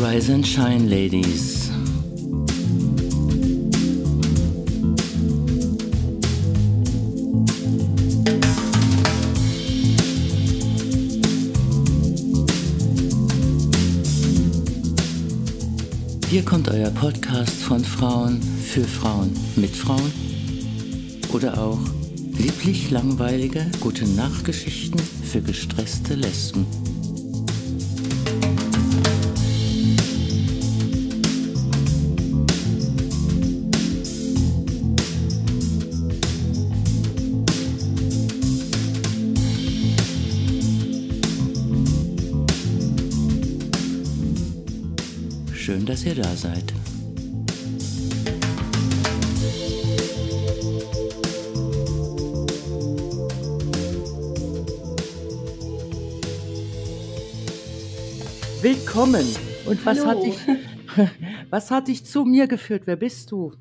Rise and shine, ladies. Hier kommt euer Podcast von Frauen für Frauen mit Frauen oder auch lieblich langweilige gute Nachtgeschichten für gestresste Lesben. Dass ihr da seid. Willkommen. Und was hat, dich, was hat dich zu mir geführt? Wer bist du?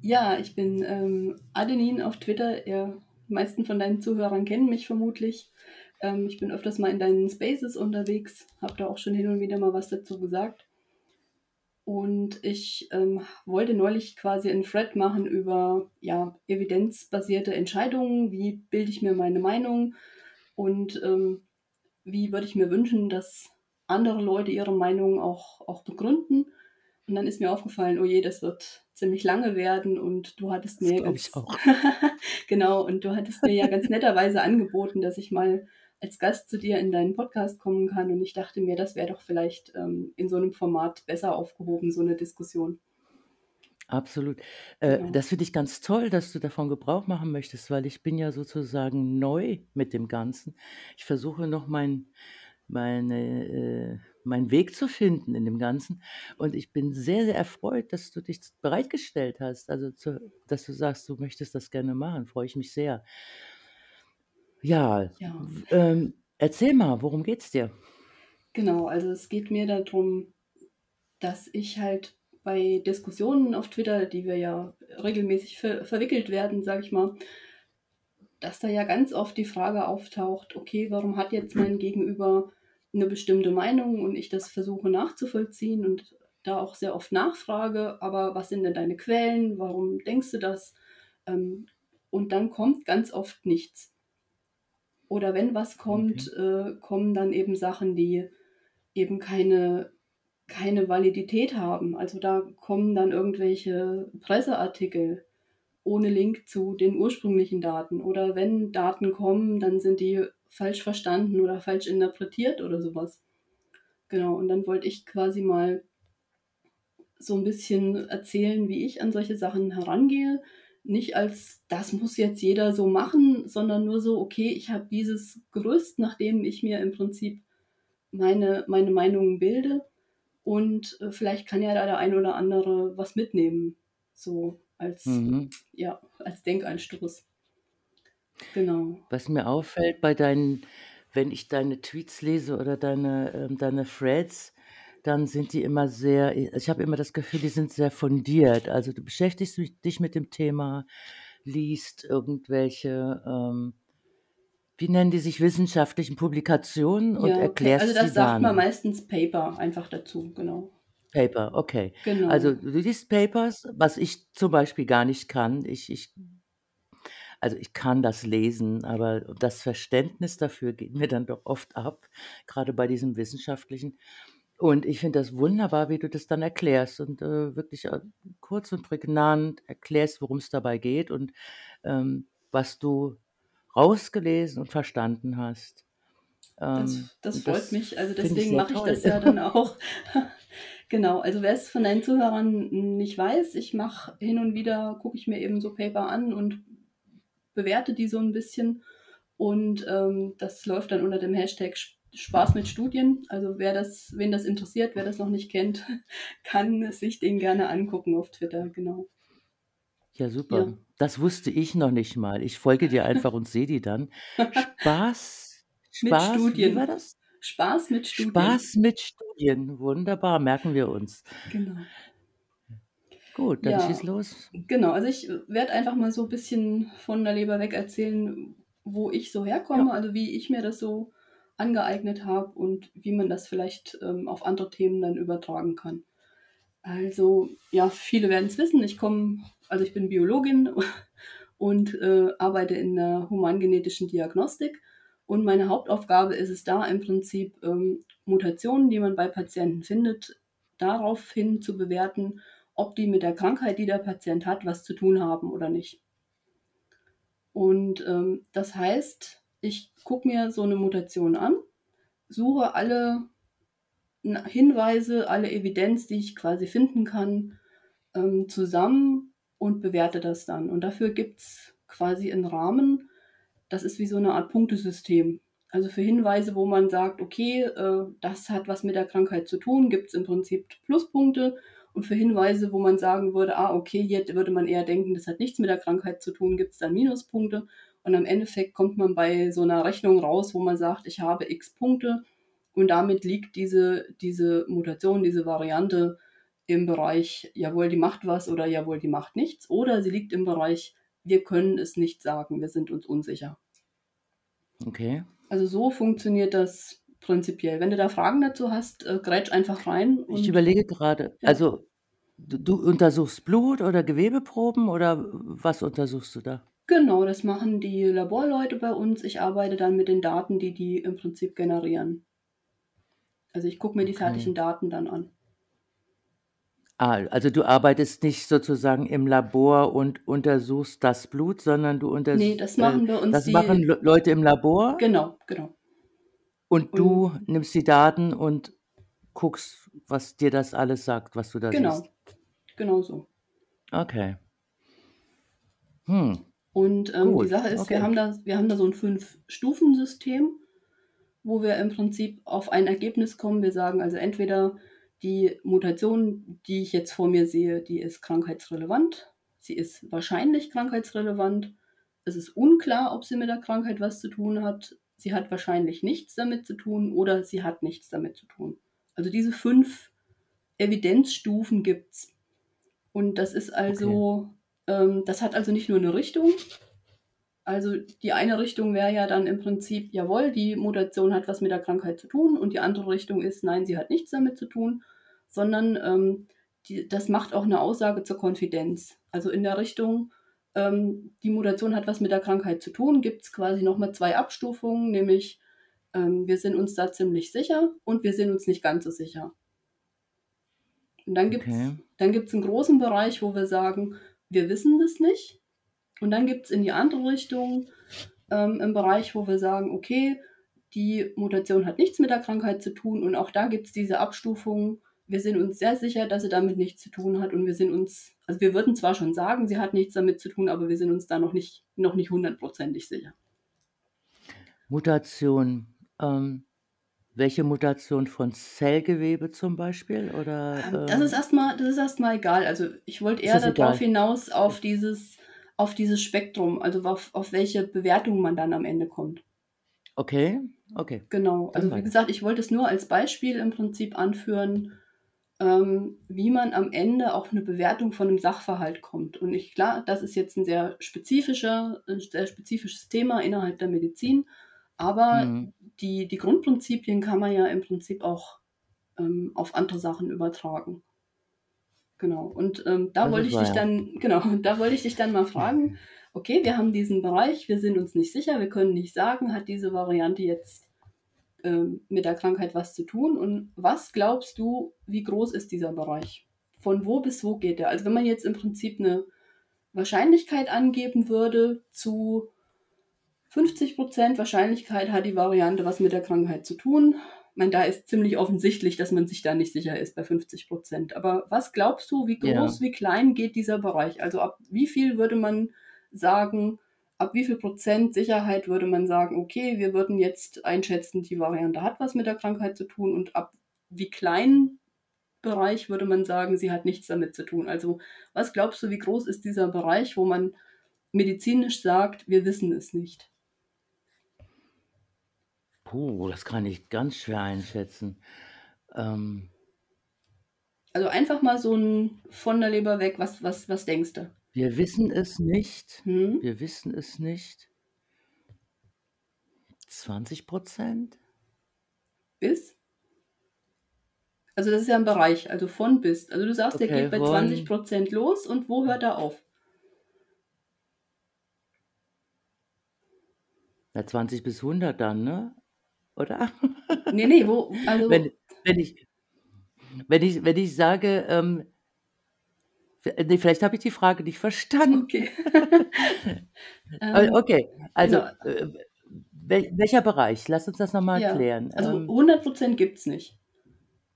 Ja, ich bin ähm, Adenin auf Twitter. Ja, die meisten von deinen Zuhörern kennen mich vermutlich. Ähm, ich bin öfters mal in deinen Spaces unterwegs, habe da auch schon hin und wieder mal was dazu gesagt. Und ich ähm, wollte neulich quasi einen Thread machen über ja, evidenzbasierte Entscheidungen. Wie bilde ich mir meine Meinung und ähm, wie würde ich mir wünschen, dass andere Leute ihre Meinung auch, auch begründen. Und dann ist mir aufgefallen, oh je, das wird ziemlich lange werden und du hattest Das mir ganz, genau, und du hattest mir ja ganz netterweise angeboten, dass ich mal als Gast zu dir in deinen Podcast kommen kann. Und ich dachte mir, das wäre doch vielleicht ähm, in so einem Format besser aufgehoben, so eine Diskussion. Absolut. Äh, Genau. das finde ich ganz toll, dass du davon Gebrauch machen möchtest, weil ich bin ja sozusagen neu mit dem Ganzen. Ich versuche noch mein, meine, äh, meinen Weg zu finden in dem Ganzen. Und ich bin sehr, sehr erfreut, dass du dich bereitgestellt hast. Also, zu, dass du sagst, du möchtest das gerne machen. Freue ich mich sehr. Ja, Ja, ähm, erzähl mal, worum geht's dir? genau. Also es geht mir darum, dass ich halt bei Diskussionen auf Twitter, die wir ja regelmäßig ver verwickelt werden, sage ich mal, dass da ja ganz oft die Frage auftaucht, okay, warum hat jetzt mein Gegenüber eine bestimmte Meinung und ich das versuche nachzuvollziehen und da auch sehr oft nachfrage, aber was sind denn deine Quellen, warum denkst du das? Ähm, und dann kommt ganz oft nichts. Oder wenn was Okay. kommt, äh, kommen dann eben Sachen, die eben keine, keine Validität haben. Also da kommen dann irgendwelche Presseartikel ohne Link zu den ursprünglichen Daten. Oder wenn Daten kommen, dann sind die falsch verstanden oder falsch interpretiert oder sowas. Genau, und dann wollte ich quasi mal so ein bisschen erzählen, wie ich an solche Sachen herangehe. Nicht als, das muss jetzt jeder so machen, sondern nur so, okay, ich habe dieses Gerüst, nachdem ich mir im Prinzip meine, meine Meinungen bilde. Und äh, vielleicht kann ja da der ein oder andere was mitnehmen. So als, Mhm. ja, als Denkanstoß. Genau. Was mir auffällt bei deinen, wenn ich deine Tweets lese oder deine, ähm, deine Threads, dann sind die immer sehr, ich habe immer das Gefühl, die sind sehr fundiert. Also du beschäftigst dich mit dem Thema, liest irgendwelche, ähm, wie nennen die sich, wissenschaftlichen Publikationen und Ja, okay. erklärst Also das sagt man dann. meistens Paper einfach dazu, genau. Paper, okay. Also Genau. du liest Papers, was ich zum Beispiel gar nicht kann. Ich, ich, also ich kann das lesen, aber das Verständnis dafür geht mir dann doch oft ab, gerade bei diesem wissenschaftlichen. Und ich finde das wunderbar, wie du das dann erklärst und äh, wirklich äh, kurz und prägnant erklärst, worum es dabei geht und ähm, was du rausgelesen und verstanden hast. Das, Ähm, das und freut das mich. Also deswegen mache ich das ja dann auch. Genau, also wer es von deinen Zuhörern nicht weiß, ich mache hin und wieder, gucke ich mir eben so Paper an und bewerte die so ein bisschen. Und ähm, das läuft dann unter dem Hashtag Spaß mit Studien. Also wer das, wen das interessiert, wer das noch nicht kennt, kann sich den gerne angucken auf Twitter, genau. Ja, Ja. super. Das wusste ich noch nicht mal. Ich folge dir einfach und sehe die dann. Spaß, Mit Spaß, wie war Studien. das? Spaß mit Studien. Spaß mit Studien, wunderbar, merken wir uns. Genau. Gut, dann Ja. schieß los. Genau, also ich werde einfach mal so ein bisschen von der Leber weg erzählen, wo ich so herkomme, also wie ich mir das so angeeignet habe und wie man das vielleicht ähm, auf andere Themen dann übertragen kann. Also, ja, viele werden es wissen, ich komme, also ich bin Biologin und äh, arbeite in der humangenetischen Diagnostik. Und meine Hauptaufgabe ist es da im Prinzip, ähm, Mutationen, die man bei Patienten findet, daraufhin zu bewerten, ob die mit der Krankheit, die der Patient hat, was zu tun haben oder nicht. Und ähm, das heißt, ich gucke mir so eine Mutation an, suche alle Hinweise, alle Evidenz, die ich quasi finden kann, ähm, zusammen und bewerte das dann. Und dafür gibt es quasi einen Rahmen, das ist wie so eine Art Punktesystem. Also für Hinweise, wo man sagt, okay, äh, das hat was mit der Krankheit zu tun, gibt es im Prinzip Pluspunkte. Und für Hinweise, wo man sagen würde, ah, okay, hier würde man eher denken, das hat nichts mit der Krankheit zu tun, gibt es dann Minuspunkte. Und am Endeffekt kommt man bei so einer Rechnung raus, wo man sagt, ich habe x Punkte und damit liegt diese, diese Mutation, diese Variante im Bereich, jawohl, die macht was oder jawohl, die macht nichts. Oder sie liegt im Bereich, wir können es nicht sagen, wir sind uns unsicher. Okay. Also so funktioniert das prinzipiell. Wenn du da Fragen dazu hast, äh, grätsch einfach rein. Ich überlege gerade, Ja. also du, du untersuchst Blut oder Gewebeproben oder was untersuchst du da? Genau, das machen die Laborleute bei uns. Ich arbeite dann mit den Daten, die die im Prinzip generieren. Also ich gucke mir die Okay. fertigen Daten dann an. Ah, also du arbeitest nicht sozusagen im Labor und untersuchst das Blut, sondern du Nee, untersuchst, das äh, machen wir uns das die. machen Le Leute im Labor Genau, genau. und du Und nimmst die Daten und guckst, was dir das alles sagt, was du da genau, siehst. genau so. Okay. Hm, Und ähm, die Sache ist, wir okay. haben da, wir haben da so ein Fünf-Stufen-System, wo wir im Prinzip auf ein Ergebnis kommen. Wir sagen also entweder die Mutation, die ich jetzt vor mir sehe, die ist krankheitsrelevant, sie ist wahrscheinlich krankheitsrelevant, es ist unklar, ob sie mit der Krankheit was zu tun hat, sie hat wahrscheinlich nichts damit zu tun oder sie hat nichts damit zu tun. Also diese fünf Evidenzstufen gibt's. Und das ist Okay. Ähm, das hat also nicht nur eine Richtung. Also die eine Richtung wäre ja dann im Prinzip, jawohl, die Mutation hat was mit der Krankheit zu tun und die andere Richtung ist, nein, sie hat nichts damit zu tun, sondern ähm, die, das macht auch eine Aussage zur Konfidenz. Also in der Richtung, ähm, die Mutation hat was mit der Krankheit zu tun, gibt es quasi nochmal zwei Abstufungen, nämlich ähm, wir sind uns da ziemlich sicher und wir sind uns nicht ganz so sicher. Und dann gibt es Okay. dann gibt's einen großen Bereich, wo wir sagen, wir wissen das nicht. Und dann gibt es in die andere Richtung ähm, einen Bereich, wo wir sagen, okay, die Mutation hat nichts mit der Krankheit zu tun. Und auch da gibt es diese Abstufung. Wir sind uns sehr sicher, dass sie damit nichts zu tun hat. Und wir sind uns, also wir würden zwar schon sagen, sie hat nichts damit zu tun, aber wir sind uns da noch nicht, noch nicht hundertprozentig sicher. Mutation. Ähm, welche Mutation von Zellgewebe zum Beispiel? Oder Ähm, das ist ähm, erstmal, das ist erstmal egal. Also ich wollte eher das darauf hinaus, auf dieses, auf dieses Spektrum, also auf, auf welche Bewertung man dann am Ende kommt. Okay, okay. Genau. Also wie gesagt, ich wollte es nur als Beispiel im Prinzip anführen, ähm, wie man am Ende auf eine Bewertung von einem Sachverhalt kommt. Und ich, klar, das ist jetzt ein sehr spezifischer, ein sehr spezifisches Thema innerhalb der Medizin, aber Hm. die, die Grundprinzipien kann man ja im Prinzip auch ähm, auf andere Sachen übertragen. Genau. Und ähm, da Das wollte ich dich ja. dann, genau, da wollte ich dich dann mal fragen, okay, wir haben diesen Bereich, wir sind uns nicht sicher, wir können nicht sagen, hat diese Variante jetzt ähm, mit der Krankheit was zu tun? Und was glaubst du, wie groß ist dieser Bereich? Von wo bis wo geht der? Also wenn man jetzt im Prinzip eine Wahrscheinlichkeit angeben würde zu 50% Wahrscheinlichkeit hat die Variante was mit der Krankheit zu tun. Ich meine, da ist ziemlich offensichtlich, dass man sich da nicht sicher ist bei 50%. Aber was glaubst du, wie Ja. groß, wie klein geht dieser Bereich? Also ab wie viel würde man sagen, ab wie viel Prozent Sicherheit würde man sagen, okay, wir würden jetzt einschätzen, die Variante hat was mit der Krankheit zu tun und ab wie kleinen Bereich würde man sagen, sie hat nichts damit zu tun. Also was glaubst du, wie groß ist dieser Bereich, wo man medizinisch sagt, wir wissen es nicht? Puh, das kann ich ganz schwer einschätzen. Ähm Also, einfach mal so 'n von der Leber weg, was was was denkst du? Wir wissen es nicht. Mhm. Wir wissen es nicht. 20 %? Bis? Also, das ist ja 'n Bereich, also von bis. Also, du sagst, der Okay, geht bei von 20 % los und wo hört er auf? Ja, 20 bis 100 dann, ne? Oder? Ne, ne, wo Wenn also wenn ich wenn ich wenn ich sage, ähm v ne, vielleicht habe ich die Frage nicht verstanden. Okay. Äh, Ähm, okay, also, genau. äh, wel welcher Bereich? Lass uns das noch mal Ja, klären. also Ähm 100 % gibt's nicht.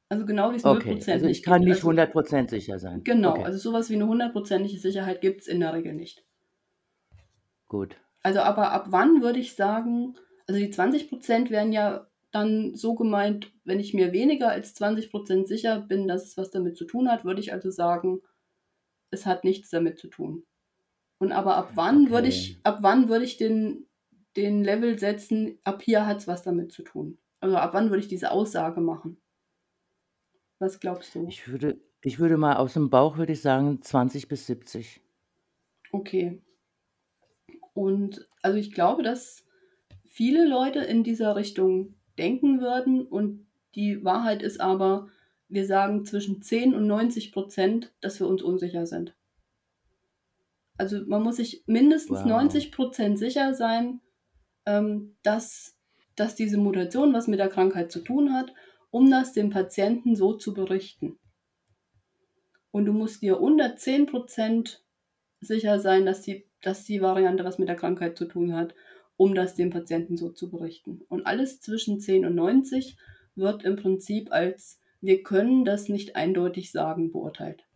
Also, genau wie's null Okay, Prozent also ich nicht kann gibt. nicht Also 100 % sicher sein. genau, Okay. also so was wie 'ne hundertprozentige Sicherheit gibt's in der Regel nicht. Gut. Also, aber ab wann würde ich sagen also die 20 % wären ja dann so gemeint, wenn ich mir weniger als 20 % sicher bin, dass es was damit zu tun hat, würde ich also sagen, es hat nichts damit zu tun. Und aber ab wann würde Okay. ich ab wann würde ich den den Level setzen, ab hier hat's was damit zu tun? Also, ab wann würde ich diese Aussage machen? Was glaubst du? Ich würde ich würde mal aus'm Bauch würde ich sagen 20 bis 70. Okay. Und also, ich glaube, dass viele Leute in dieser Richtung denken würden und die Wahrheit ist aber, wir sagen zwischen 10 und 90 %, dass wir uns unsicher sind. Also, man muss sich mindestens Wow. 90 % sicher sein, ähm, dass dass diese Mutation was mit der Krankheit zu tun hat, um das dem Patienten so zu berichten. Und du musst dir unter 10 % sicher sein, dass die dass die Variante was mit der Krankheit zu tun hat, um das dem Patienten so zu berichten. Und alles zwischen 10 und 90 wird im Prinzip als „Wir können das nicht eindeutig sagen“ beurteilt.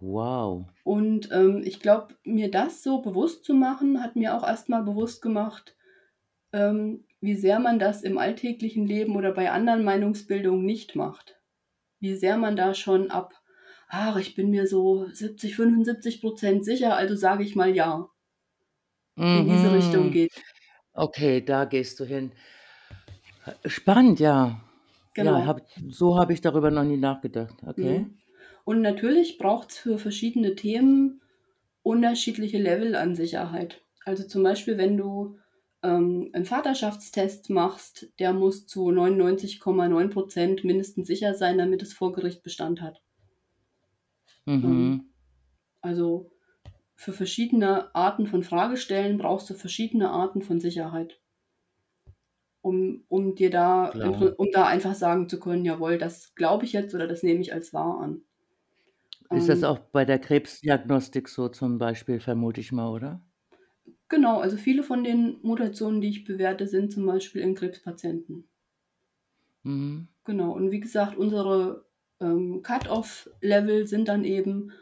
Wow. Und, ähm, ich glaube, mir das so bewusst zu machen, hat mir auch erst mal bewusst gemacht, ähm, wie sehr man das im alltäglichen Leben oder bei anderen Meinungsbildungen nicht macht. Wie sehr man da schon ab: „Ach, ich bin mir so 70, 75 % sicher, also sage ich mal ja“ in diese Richtung Mhm. geht. Okay, da gehst du hin. Spannend, ja. Ja, Genau. habe so habe ich darüber noch nie nachgedacht. Okay. Mhm. Und natürlich braucht's für verschiedene Themen unterschiedliche Level an Sicherheit. Also, zum Beispiel, wenn du, ähm, 'n Vaterschaftstest machst, der muss zu 99,9 % mindestens sicher sein, damit es vor Gericht Bestand hat. Ähm, Mhm. also, für verschiedene Arten von Fragestellen brauchst du verschiedene Arten von Sicherheit. Um um dir da Klar. um da einfach sagen zu können: „Jawohl, das glaube ich jetzt oder das nehme ich als wahr an.“ Ist das Ähm auch bei der Krebsdiagnostik so zum Beispiel, vermute ich mal, oder? Genau, also viele von den Mutationen, die ich bewerte, sind zum Beispiel in Krebspatienten. Mhm. Genau. Und wie gesagt, unsere, ähm, Cut-off-Level sind dann eben,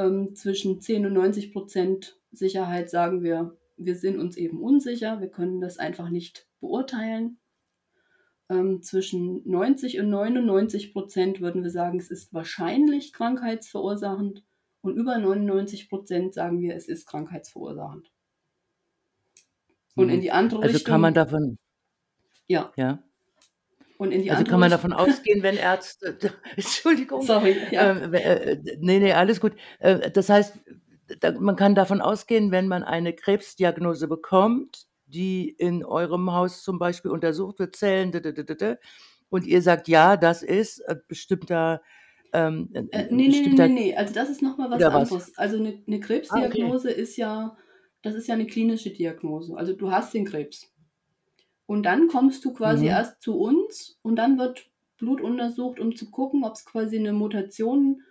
ähm, zwischen 10 und 90 % Sicherheit sagen wir, wir sind uns eben unsicher, wir können das einfach nicht beurteilen. Ähm, zwischen 90 und 99 % würden wir sagen, es ist wahrscheinlich krankheitsverursachend und über 99 % sagen wir, es ist krankheitsverursachend. Und in Mhm. die andere Also, kann man Richtung davon Ja. Ja. Und in die Also, andere kann man davon ausgehen, wenn Ärzte Entschuldigung, Sorry, ja. ähm, w äh, d ne, ne, alles gut. Äh, das heißt, man kann davon ausgehen, wenn man eine Krebsdiagnose bekommt, die in eurem Haus zum Beispiel untersucht wird, Zellen, und ihr sagt: „Ja, das ist, äh, bestimmter ähm, Äh, 'n 'n ne, ne, ne, bestimmter“ ne, also das ist noch mal was oder was? anderes. Also 'ne 'ne Ah, okay. Krebsdiagnose ist ja das ist ja 'ne klinische Diagnose. Also, du hast den Krebs. Und dann kommst du quasi Mhm. erst zu uns und dann wird Blut untersucht, um zu gucken, ob's quasi 'ne Mutation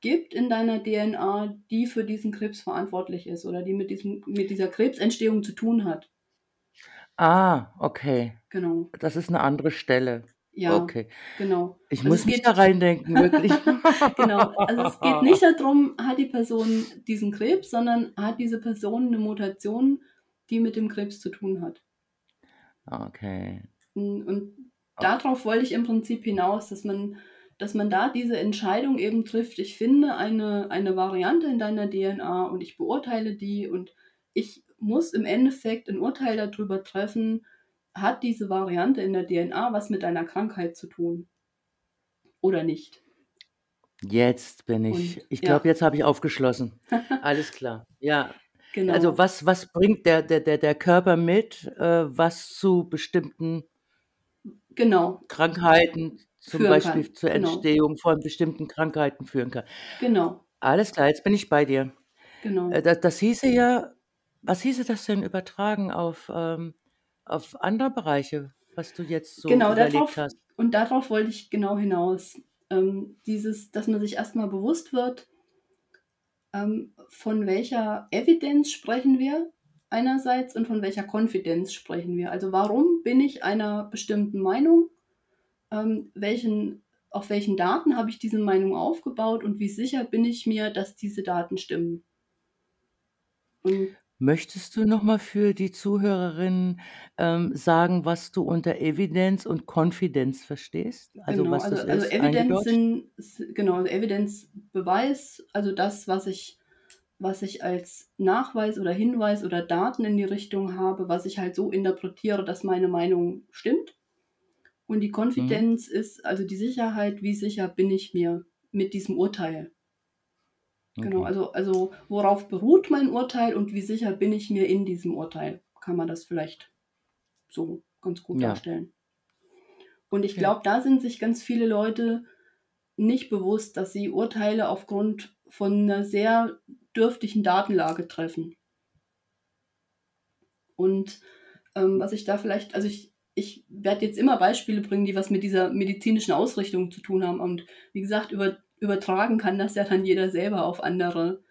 gibt in deiner DNA, die für diesen Krebs verantwortlich ist oder die mit diesem mit dieser Krebsentstehung zu tun hat. Ah, okay. Genau. Das ist 'ne andere Stelle. Ja, Okay. genau. Ich Also, muss es mich da reindenken, wirklich. genau. Also, es geht nicht da drum, hat die Person diesen Krebs, sondern hat diese Person 'ne Mutation, die mit dem Krebs zu tun hat. Okay. Hm, und O da drauf wollte ich im Prinzip hinaus, dass man dass man da diese Entscheidung eben trifft: „Ich finde eine eine Variante in deiner DNA und ich beurteile die und ich muss im Endeffekt 'n Urteil da drüber treffen, hat diese Variante in der DNA was mit deiner Krankheit zu tun oder nicht? Jetzt bin ich Und ich ja. glaube, jetzt habe ich aufgeschlossen. Alles klar. Ja. Also, Genau. was was bringt der der der der Körper mit, äh, was zu bestimmten Genau. Krankheiten, zum Führen Beispiel kann. zur Genau. Entstehung von bestimmten Krankheiten führen kann. Genau. Alles klar, jetzt bin ich bei dir. Äh, Genau. da das hieße ja was hieße das denn übertragen auf, ähm auf andere Bereiche, was du jetzt so Genau, darauf hast? und darauf wollte ich genau hinaus. Ähm, dieses dass man sich erst mal bewusst wird ähm, von welcher Evidenz sprechen wir einerseits und von welcher Konfidenz sprechen wir. Also, warum bin ich einer bestimmten Meinung? Ähm, welchen auf welchen Daten habe ich diese Meinung aufgebaut und wie sicher bin ich mir, dass diese Daten stimmen? Und Möchtest du noch mal für die Zuhörerinnen, ähm, sagen, was du unter Evidenz und Konfidenz verstehst? Also, Genau, was also das also ist, Evidenz eingedeutscht? sind s genau, also Evidenz, Beweis, also das, was ich was ich als Nachweis oder Hinweis oder Daten in die Richtung habe, was ich halt so interpretiere, dass meine Meinung stimmt. Und die Mhm. Konfidenz ist also die Sicherheit, wie sicher bin ich mir mit diesem Urteil. Genau, also also worauf beruht mein Urteil und wie sicher bin ich mir in diesem Urteil? Kann man das vielleicht so ganz gut Ja. darstellen. Und ich Okay. glaube, da sind sich ganz viele Leute nicht bewusst, dass sie Urteile aufgrund von 'ner sehr dürftigen Datenlage treffen. Und, ähm, was ich da vielleicht also ich ich werde jetzt immer Beispiele bringen, die was mit dieser medizinischen Ausrichtung zu tun haben. Und wie gesagt, über übertragen kann das ja dann jeder selber auf andere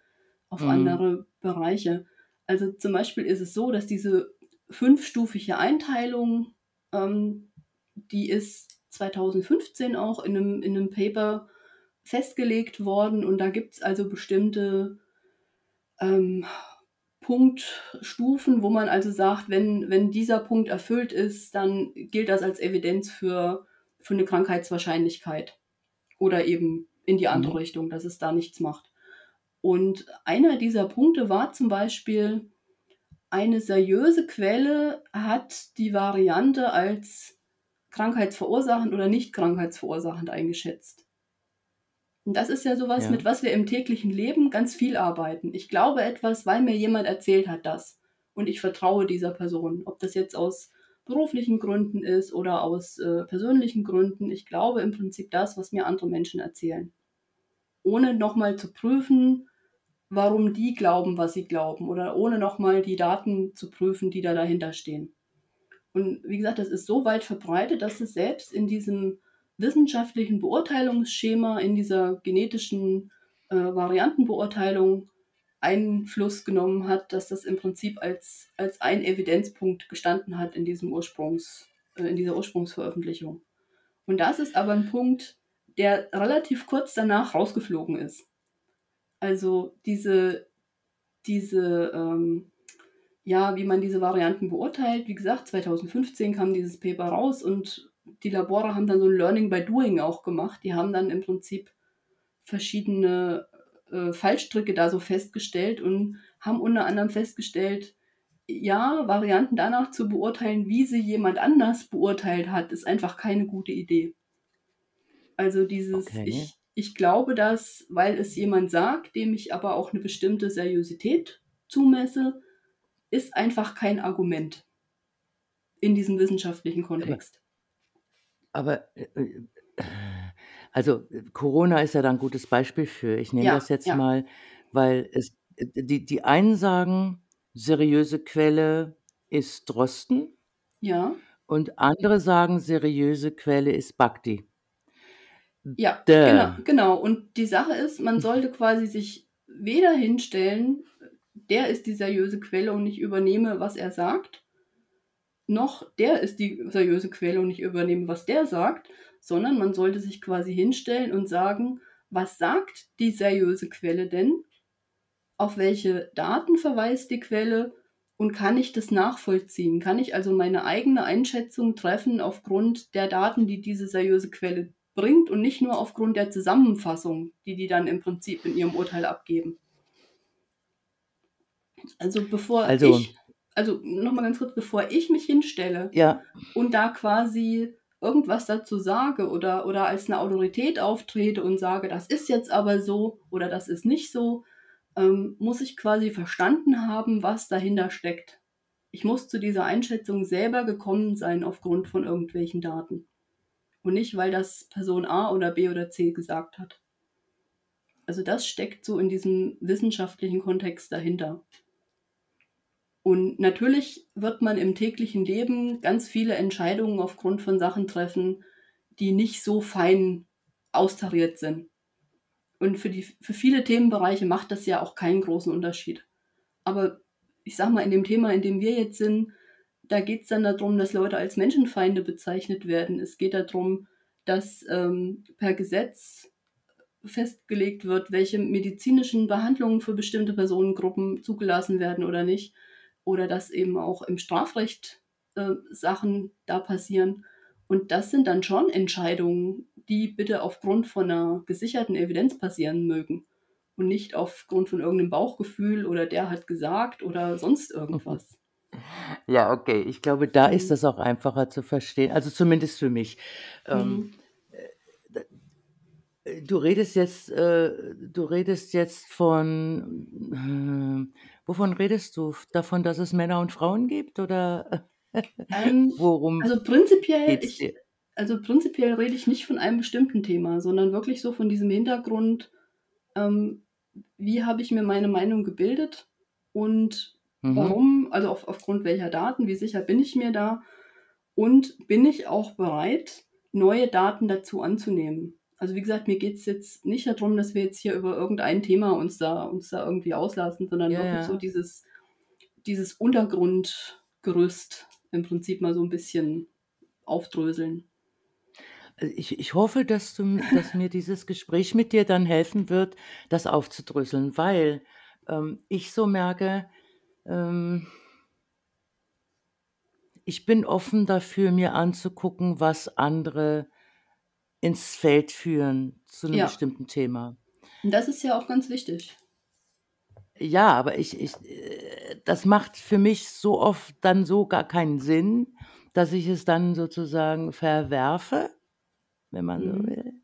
auf Mhm. andere Bereiche. Also, zum Beispiel ist es so, dass diese fünfstufige Einteilung, ähm, die ist 2015 auch in 'nem in 'nem Paper festgelegt worden und da gibt's also bestimmte, ähm, Punktstufen, wo man also sagt, wenn wenn dieser Punkt erfüllt ist, dann gilt das als Evidenz für für 'ne Krankheitswahrscheinlichkeit oder eben in die andere Mhm. Richtung, dass es da nichts macht. Und einer dieser Punkte war zum Beispiel, eine seriöse Quelle hat die Variante als krankheitsverursachend oder nicht krankheitsverursachend eingeschätzt. Und das ist ja so was, Ja. mit was wir im täglichen Leben ganz viel arbeiten. Ich glaube etwas, weil mir jemand erzählt hat das und ich vertraue dieser Person. Ob das jetzt aus beruflichen Gründen ist oder aus, äh, persönlichen Gründen. Ich glaube im Prinzip das, was mir andere Menschen erzählen. Ohne noch mal zu prüfen, warum die glauben, was sie glauben oder ohne noch mal die Daten zu prüfen, die da dahinter stehen. Und wie gesagt, das ist so weit verbreitet, dass es selbst in diesem wissenschaftlichen Beurteilungsschema, in dieser genetischen, äh, Variantenbeurteilung Einfluss genommen hat, dass das im Prinzip als als ein Evidenzpunkt gestanden hat in diesem Ursprungs äh, in dieser Ursprungsveröffentlichung. Und das ist aber 'n Punkt, der relativ kurz danach rausgeflogen ist. Also, diese diese, ähm ja, wie man diese Varianten beurteilt. Wie gesagt, 2015 kam dieses Paper raus und die Labore haben dann so 'n Learning by Doing auch gemacht. Die haben dann im Prinzip verschiedene, äh, Fallstricke da so festgestellt und haben unter anderem festgestellt, ja, Varianten danach zu beurteilen, wie sie jemand anders beurteilt hat, ist einfach keine gute Idee. Also, dieses Okay. ich ich glaube das, weil es jemand sagt, dem ich aber auch 'ne bestimmte Seriosität zumesse, ist einfach kein Argument in diesem wissenschaftlichen Aber Kontext. aber, äh, äh, also, Corona ist ja da 'n gutes Beispiel für. Ich nehme das Ja, jetzt ja. mal, weil es äh, die die einen sagen, seriöse Quelle ist Drosten Ja. und andere sagen, seriöse Quelle ist Bhakti. Ja, genau, genau. Und die Sache ist, man sollte quasi sich weder hinstellen, der ist die seriöse Quelle und ich übernehme, was er sagt, noch der ist die seriöse Quelle und ich übernehme, was der sagt, sondern man sollte sich quasi hinstellen und sagen: „Was sagt die seriöse Quelle denn? Auf welche Daten verweist die Quelle und kann ich das nachvollziehen? Kann ich also meine eigene Einschätzung treffen aufgrund der Daten, die diese seriöse Quelle bringt und nicht nur aufgrund der Zusammenfassung, die die dann im Prinzip in ihrem Urteil abgeben?“ Also, bevor Also ich also nochmal ganz kurz, bevor ich mich hinstelle Ja. und da quasi irgendwas dazu sage oder, oder als eine Autorität auftrete und sage, das ist jetzt aber so oder das ist nicht so, ähm, muss ich quasi verstanden haben, was dahinter steckt. Ich muss zu dieser Einschätzung selber gekommen sein aufgrund von irgendwelchen Daten. Und nicht, weil das Person A oder B oder C gesagt hat. Also das steckt so in diesem wissenschaftlichen Kontext dahinter. Und natürlich wird man im täglichen Leben ganz viele Entscheidungen aufgrund von Sachen treffen, die nicht so fein austariert sind. Und für, die, für viele Themenbereiche macht das ja auch keinen großen Unterschied. Aber ich sag mal, in dem Thema, in dem wir jetzt sind, da geht es dann darum, dass Leute als Menschenfeinde bezeichnet werden. Es geht darum, dass ähm, per Gesetz festgelegt wird, welche medizinischen Behandlungen für bestimmte Personengruppen zugelassen werden oder nicht oder dass eben auch im Strafrecht äh, Sachen da passieren. Und das sind dann schon Entscheidungen, die bitte aufgrund von einer gesicherten Evidenz passieren mögen und nicht aufgrund von irgendeinem Bauchgefühl oder der hat gesagt oder sonst irgendwas. Ja, okay. Ich glaube, da Mhm. ist das auch einfacher zu verstehen. Also zumindest für mich. Ähm, Mhm. äh, du redest jetzt, äh, du redest jetzt von, äh, wovon redest du? Davon, dass es Männer und Frauen gibt oder Ähm, worum also prinzipiell, ich, also prinzipiell rede ich nicht von einem bestimmten Thema, sondern wirklich so von diesem Hintergrund, ähm, wie habe ich mir meine Meinung gebildet und Mhm. warum, also auf, aufgrund welcher Daten, wie sicher bin ich mir da und bin ich auch bereit, neue Daten dazu anzunehmen. Also wie gesagt, mir geht es jetzt nicht darum, dass wir jetzt hier über irgendein Thema uns da, uns da irgendwie auslassen, sondern Ja, wirklich so dieses, dieses Untergrundgerüst im Prinzip mal so ein bisschen aufdröseln. Also Ich, ich hoffe, dass, du, dass mir dieses Gespräch mit dir dann helfen wird, das aufzudröseln, weil ähm, ich so merke, ähm, ich bin offen dafür, mir anzugucken, was andere ins Feld führen zu einem Ja, bestimmten Thema. und das ist ja auch ganz wichtig. Ja, aber ich, ich, äh, das macht für mich so oft dann so gar keinen Sinn, dass ich es dann sozusagen verwerfe, wenn man so Mhm. will.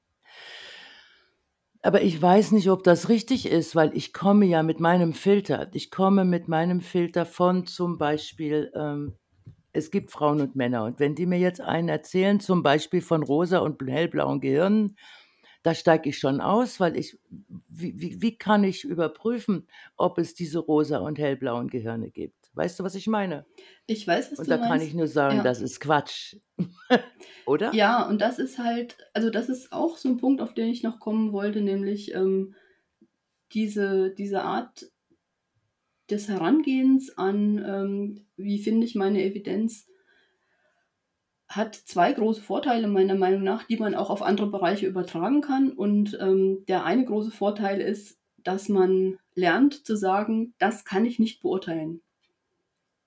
Aber ich weiß nicht, ob das richtig ist, weil ich komme ja mit meinem Filter. Ich komme mit meinem Filter von zum Beispiel, ähm, es gibt Frauen und Männer. Und wenn die mir jetzt einen erzählen, zum Beispiel von rosa und hellblauen Gehirnen, da steige ich schon aus, weil ich, wie, wie, wie kann ich überprüfen, ob es diese rosa und hellblauen Gehirne gibt? Weißt du, was ich meine? Ich weiß, was Und du da kann ich meinst. nur sagen, Ja. das ist Quatsch. Oder? Ja, und das ist halt, also das ist auch so ein Punkt, auf den ich noch kommen wollte, nämlich ähm, diese, diese Art des Herangehens an, ähm, wie finde ich meine Evidenz, hat zwei große Vorteile meiner Meinung nach, die man auch auf andere Bereiche übertragen kann. Und ähm, der eine große Vorteil ist, dass man lernt zu sagen, das kann ich nicht beurteilen.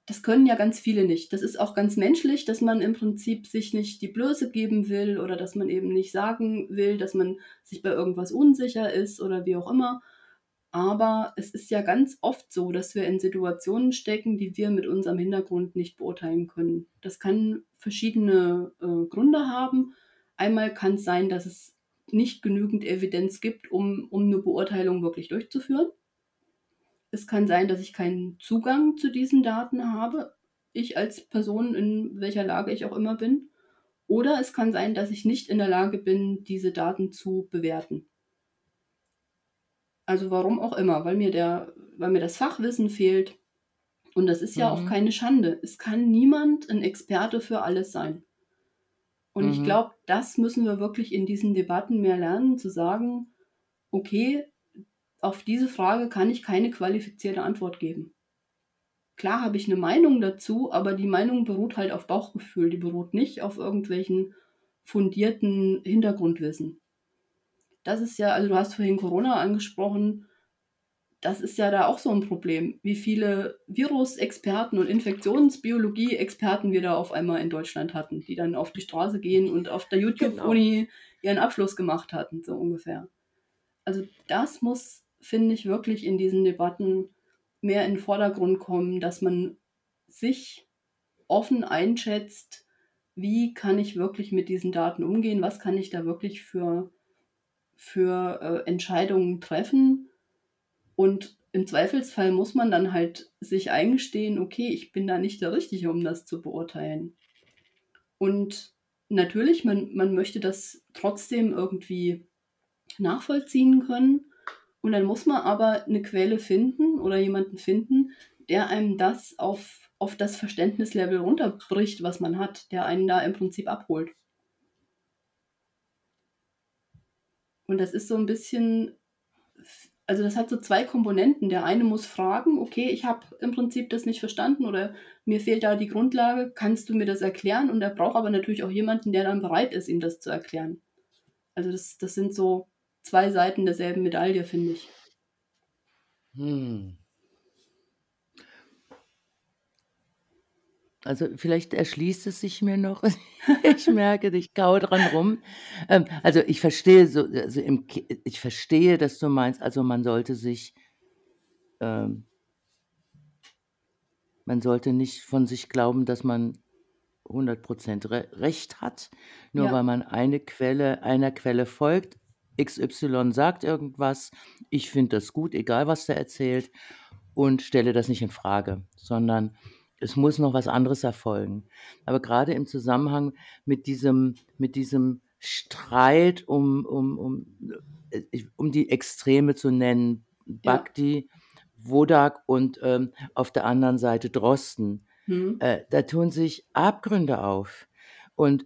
Das können ja ganz viele nicht. Das ist auch ganz menschlich, dass man im Prinzip sich nicht die Blöße geben will oder dass man eben nicht sagen will, dass man sich bei irgendwas unsicher ist oder wie auch immer. Aber es ist ja ganz oft so, dass wir in Situationen stecken, die wir mit unserem Hintergrund nicht beurteilen können. Das kann verschiedene äh, Gründe haben. Einmal kann es sein, dass es nicht genügend Evidenz gibt, um, um eine Beurteilung wirklich durchzuführen. Es kann sein, dass ich keinen Zugang zu diesen Daten habe, ich als Person, in welcher Lage ich auch immer bin. Oder es kann sein, dass ich nicht in der Lage bin, diese Daten zu bewerten. Also warum auch immer, weil mir, der, weil mir das Fachwissen fehlt. Und das ist ja auch Mhm. keine Schande. Es kann niemand ein Experte für alles sein. Und ich Mhm. glaube, das müssen wir wirklich in diesen Debatten mehr lernen, zu sagen, okay, auf diese Frage kann ich keine qualifizierte Antwort geben. Klar habe ich eine Meinung dazu, aber die Meinung beruht halt auf Bauchgefühl, die beruht nicht auf irgendwelchen fundierten Hintergrundwissen. Das ist ja, also du hast vorhin Corona angesprochen, das ist ja da auch so ein Problem, wie viele Virusexperten und Infektionsbiologie-Experten wir da auf einmal in Deutschland hatten, die dann auf die Straße gehen und auf der Genau. YouTube-Uni ihren Abschluss gemacht hatten, so ungefähr. Also das muss, finde ich, wirklich in diesen Debatten mehr in den Vordergrund kommen, dass man sich offen einschätzt, wie kann ich wirklich mit diesen Daten umgehen, was kann ich da wirklich für, für äh, Entscheidungen treffen. Und im Zweifelsfall muss man dann halt sich eingestehen, okay, ich bin da nicht der Richtige, um das zu beurteilen. Und natürlich, man, man möchte das trotzdem irgendwie nachvollziehen können. Und dann muss man aber eine Quelle finden oder jemanden finden, der einem das auf, auf das Verständnislevel runterbricht, was man hat, der einen da im Prinzip abholt. Und das ist so ein bisschen, also das hat so zwei Komponenten. Der eine muss fragen, okay, ich habe im Prinzip das nicht verstanden oder mir fehlt da die Grundlage, kannst du mir das erklären? Und er braucht aber natürlich auch jemanden, der dann bereit ist, ihm das zu erklären. Also das, das sind so zwei Seiten derselben Medaille, finde ich. Hm. Also vielleicht erschließt es sich mir noch. ich merke, ich kaue dran rum. Ähm, also ich verstehe so, also im, ich verstehe, dass du meinst, also man sollte sich, ähm, man sollte nicht von sich glauben, dass man 100% Re Recht hat, nur ja. weil man eine Quelle, einer Quelle folgt. XY sagt irgendwas, ich finde das gut, egal was der erzählt, und stelle das nicht in Frage, sondern es muss noch was anderes erfolgen. Aber gerade im Zusammenhang mit diesem, mit diesem Streit um, um, um, äh, um die Extreme zu nennen, Bhakti, ja. Wodak und ähm, auf der anderen Seite Drosten, hm. äh, da tun sich Abgründe auf. Und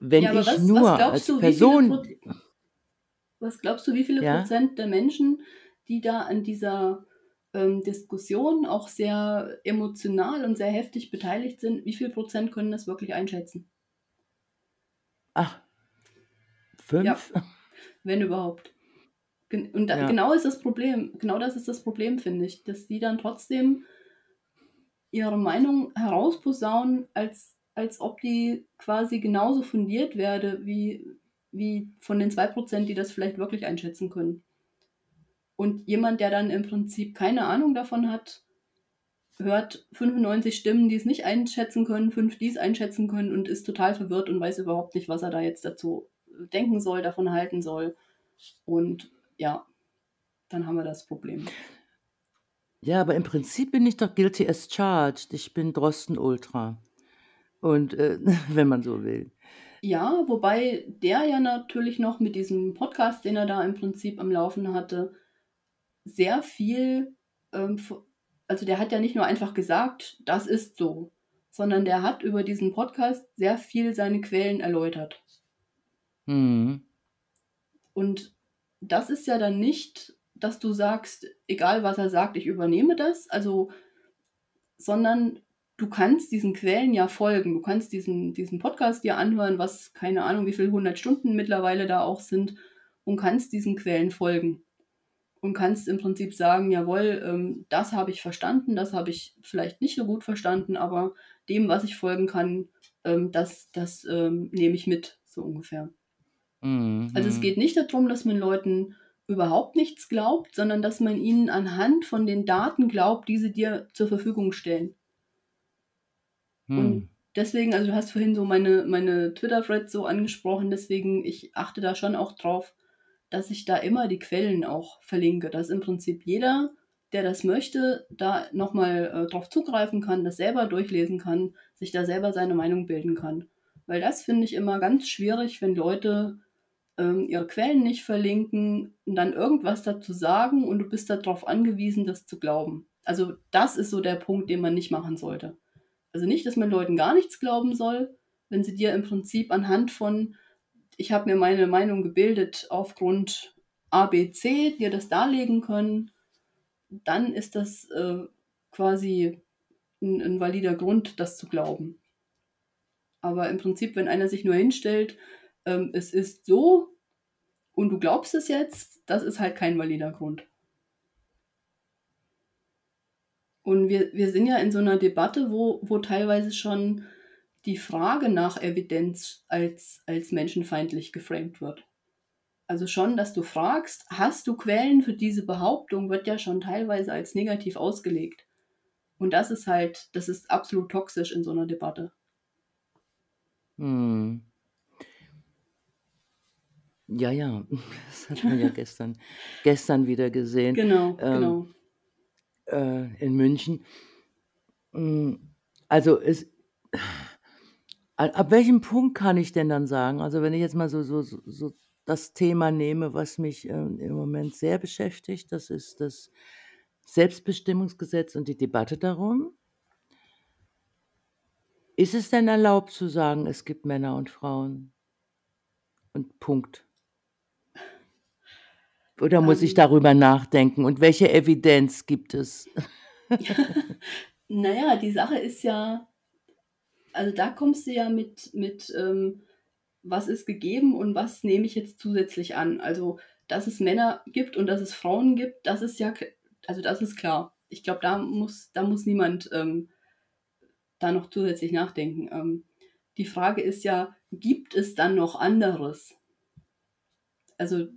wenn ja, ich was, nur was als du, Person. Was glaubst du, wie viele ja? Prozent der Menschen, die da an dieser ähm, Diskussionen auch sehr emotional und sehr heftig beteiligt sind, wie viel Prozent können das wirklich einschätzen? Ach, fünf? Ja, wenn überhaupt. Und da, ja. genau ist das Problem, genau das ist das Problem, finde ich, dass die dann trotzdem ihre Meinung herausposaunen, als, als ob die quasi genauso fundiert werde wie, wie von den zwei Prozent, die das vielleicht wirklich einschätzen können. Und jemand, der dann im Prinzip keine Ahnung davon hat, hört 95 Stimmen, die es nicht einschätzen können, fünf, die es einschätzen können und ist total verwirrt und weiß überhaupt nicht, was er da jetzt dazu denken soll, davon halten soll. Und ja, dann haben wir das Problem. Ja, aber im Prinzip bin ich doch guilty as charged. Ich bin Drosten Ultra. Und äh, wenn man so will. Ja, wobei der ja natürlich noch mit diesem Podcast, den er da im Prinzip am Laufen hatte, sehr viel, ähm, also der hat ja nicht nur einfach gesagt, das ist so, sondern der hat über diesen Podcast sehr viel seine Quellen erläutert. Mhm. Und das ist ja dann nicht, dass du sagst, egal was er sagt, ich übernehme das, also, sondern du kannst diesen Quellen ja folgen. Du kannst diesen, diesen Podcast dir anhören, was keine Ahnung, wie viele hundert Stunden mittlerweile da auch sind, und kannst diesen Quellen folgen und kannst im Prinzip sagen, jawohl, ähm, das habe ich verstanden, das habe ich vielleicht nicht so gut verstanden, aber dem, was ich folgen kann, ähm, das, das ähm, nehme ich mit, so ungefähr. Mhm. Also es geht nicht darum, dass man Leuten überhaupt nichts glaubt, sondern dass man ihnen anhand von den Daten glaubt, die sie dir zur Verfügung stellen. Mhm. Und deswegen, also du hast vorhin so meine, meine Twitter-Threads so angesprochen, deswegen, ich achte da schon auch drauf, dass ich da immer die Quellen auch verlinke, dass im Prinzip jeder, der das möchte, da nochmal äh, drauf zugreifen kann, das selber durchlesen kann, sich da selber seine Meinung bilden kann. Weil das finde ich immer ganz schwierig, wenn Leute ähm, ihre Quellen nicht verlinken und dann irgendwas dazu sagen und du bist darauf angewiesen, das zu glauben. Also das ist so der Punkt, den man nicht machen sollte. Also nicht, dass man Leuten gar nichts glauben soll, wenn sie dir im Prinzip anhand von ich habe mir meine Meinung gebildet aufgrund ABC, dir das darlegen können, dann ist das äh, quasi ein, ein valider Grund, das zu glauben. Aber im Prinzip, wenn einer sich nur hinstellt, ähm, es ist so und du glaubst es jetzt, das ist halt kein valider Grund. Und wir, wir sind ja in so einer Debatte, wo, wo teilweise schon die Frage nach Evidenz als, als menschenfeindlich geframed wird. Also schon, dass du fragst, hast du Quellen für diese Behauptung, wird ja schon teilweise als negativ ausgelegt. Und das ist halt, das ist absolut toxisch in so einer Debatte. Hm. Ja, ja, das hat man ja gestern, gestern wieder gesehen. Genau, ähm, genau. Äh, in München. Hm, also es, ab welchem Punkt kann ich denn dann sagen, also wenn ich jetzt mal so, so, so das Thema nehme, was mich äh, im Moment sehr beschäftigt, das ist das Selbstbestimmungsgesetz und die Debatte darum. Ist es denn erlaubt zu sagen, es gibt Männer und Frauen? Und Punkt. Oder muss ich ähm. darüber nachdenken? Und welche Evidenz gibt es? naja, die Sache ist ja, also da kommst du ja mit, mit ähm, was ist gegeben und was nehme ich jetzt zusätzlich an. Also, dass es Männer gibt und dass es Frauen gibt, das ist ja, also das ist klar. Ich glaube, da muss, da muss niemand ähm, da noch zusätzlich nachdenken. Ähm, die Frage ist ja, gibt es dann noch anderes? Also,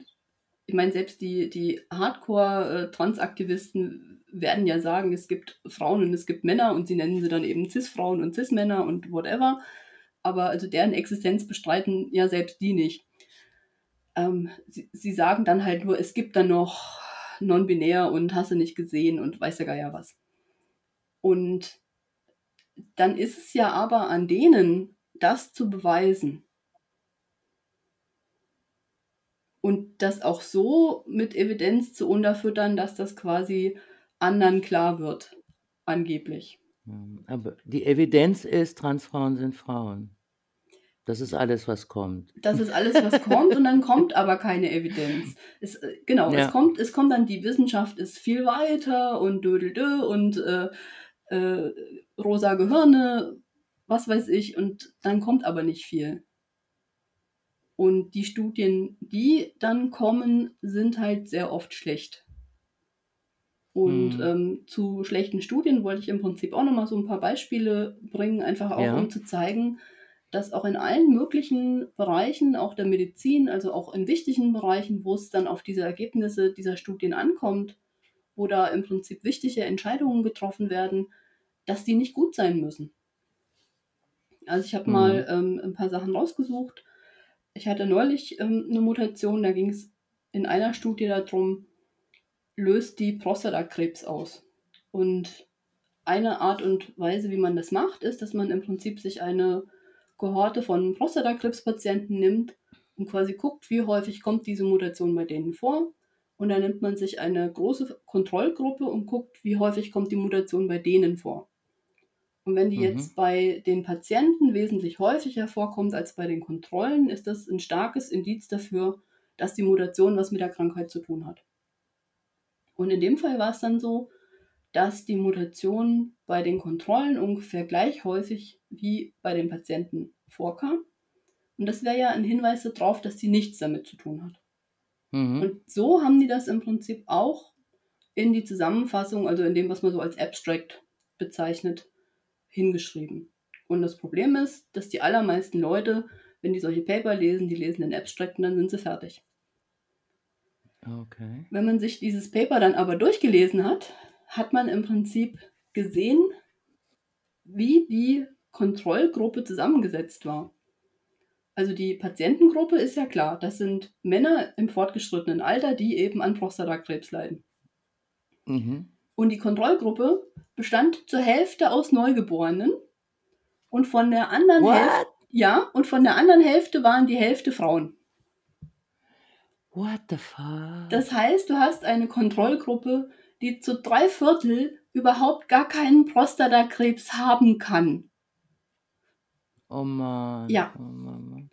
ich meine, selbst die, die Hardcore-Transaktivisten werden ja sagen, es gibt Frauen und es gibt Männer und sie nennen sie dann eben Cis-Frauen und Cis-Männer und whatever. Aber also deren Existenz bestreiten ja selbst die nicht. Ähm, sie, sie sagen dann halt nur, es gibt dann noch non-binär und hast du nicht gesehen und weiß ja gar ja was. Und dann ist es ja aber an denen, das zu beweisen. Und das auch so mit Evidenz zu unterfüttern, dass das quasi anderen klar wird, angeblich. Aber die Evidenz ist, Transfrauen sind Frauen. Das ist alles, was kommt. Das ist alles, was kommt und dann kommt aber keine Evidenz. Es, äh, genau, ja. es, kommt, es kommt dann, die Wissenschaft ist viel weiter und dödeldö und äh, äh, rosa Gehirne, was weiß ich, und dann kommt aber nicht viel. Und die Studien, die dann kommen, sind halt sehr oft schlecht. Und hm. ähm, zu schlechten Studien wollte ich im Prinzip auch nochmal so ein paar Beispiele bringen, einfach auch ja. um zu zeigen, dass auch in allen möglichen Bereichen, auch der Medizin, also auch in wichtigen Bereichen, wo es dann auf diese Ergebnisse dieser Studien ankommt, wo da im Prinzip wichtige Entscheidungen getroffen werden, dass die nicht gut sein müssen. Also ich habe mhm. mal ähm, ein paar Sachen rausgesucht. Ich hatte neulich ähm, eine Mutation, da ging es in einer Studie darum, löst die Prostatakrebs aus. Und eine Art und Weise, wie man das macht, ist, dass man im Prinzip sich eine Kohorte von Prostatakrebspatienten nimmt und quasi guckt, wie häufig kommt diese Mutation bei denen vor. Und dann nimmt man sich eine große Kontrollgruppe und guckt, wie häufig kommt die Mutation bei denen vor. Und wenn die mhm. jetzt bei den Patienten wesentlich häufiger vorkommt als bei den Kontrollen, ist das ein starkes Indiz dafür, dass die Mutation was mit der Krankheit zu tun hat. Und in dem Fall war es dann so, dass die Mutation bei den Kontrollen ungefähr gleich häufig wie bei den Patienten vorkam. Und das wäre ja ein Hinweis darauf, dass sie nichts damit zu tun hat. Mhm. Und so haben die das im Prinzip auch in die Zusammenfassung, also in dem, was man so als Abstract bezeichnet, hingeschrieben. Und das Problem ist, dass die allermeisten Leute, wenn die solche Paper lesen, die lesen den Abstract und dann sind sie fertig. Okay. Wenn man sich dieses Paper dann aber durchgelesen hat, hat man im Prinzip gesehen, wie die Kontrollgruppe zusammengesetzt war. Also die Patientengruppe ist ja klar, das sind Männer im fortgeschrittenen Alter, die eben an Prostatakrebs leiden. Mhm. Und die Kontrollgruppe bestand zur Hälfte aus Neugeborenen und von der anderen Hälfte ja, und von der anderen Hälfte waren die Hälfte Frauen. What the fuck? Das heißt, du hast eine Kontrollgruppe, die zu drei Viertel überhaupt gar keinen Prostatakrebs haben kann. Oh Mann. Ja. Oh Mann.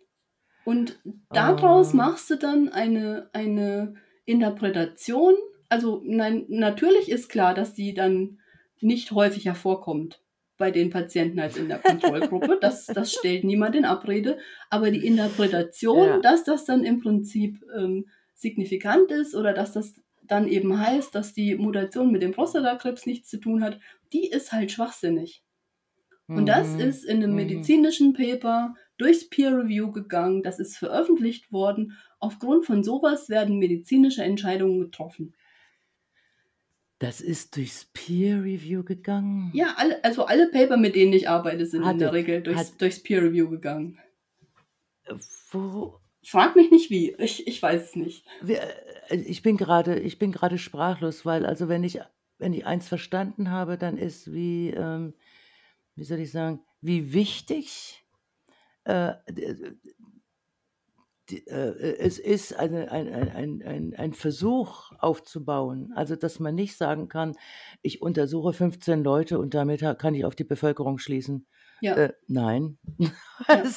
Und daraus oh. machst du dann eine, eine Interpretation. Also nein, natürlich ist klar, dass die dann nicht häufig hervorkommt bei den Patienten als in der Kontrollgruppe. Das, das stellt niemand in Abrede. Aber die Interpretation, ja. dass das dann im Prinzip ähm, signifikant ist oder dass das dann eben heißt, dass die Mutation mit dem Prostatakrebs nichts zu tun hat, die ist halt schwachsinnig. Und das mhm. ist in einem mhm. medizinischen Paper durchs Peer Review gegangen, das ist veröffentlicht worden. Aufgrund von sowas werden medizinische Entscheidungen getroffen. Das ist durchs Peer Review gegangen? Ja, alle, also alle Paper, mit denen ich arbeite, sind in der Regel durchs, hat durchs Peer Review gegangen. Wo Frag mich nicht wie. Ich, ich weiß es nicht. äh, ich bin grade ich bin grade sprachlos, weil also, wenn ich wenn ich eins verstanden habe, dann ist, wie, ähm wie soll ich sagen, wie wichtig, äh, es ist eine ein ein ein ein Versuch aufzubauen. Also, dass man nicht sagen kann: „Ich untersuche 15 Leute und damit kann ich auf die Bevölkerung schließen.“ Ja. Äh, nein. Ja.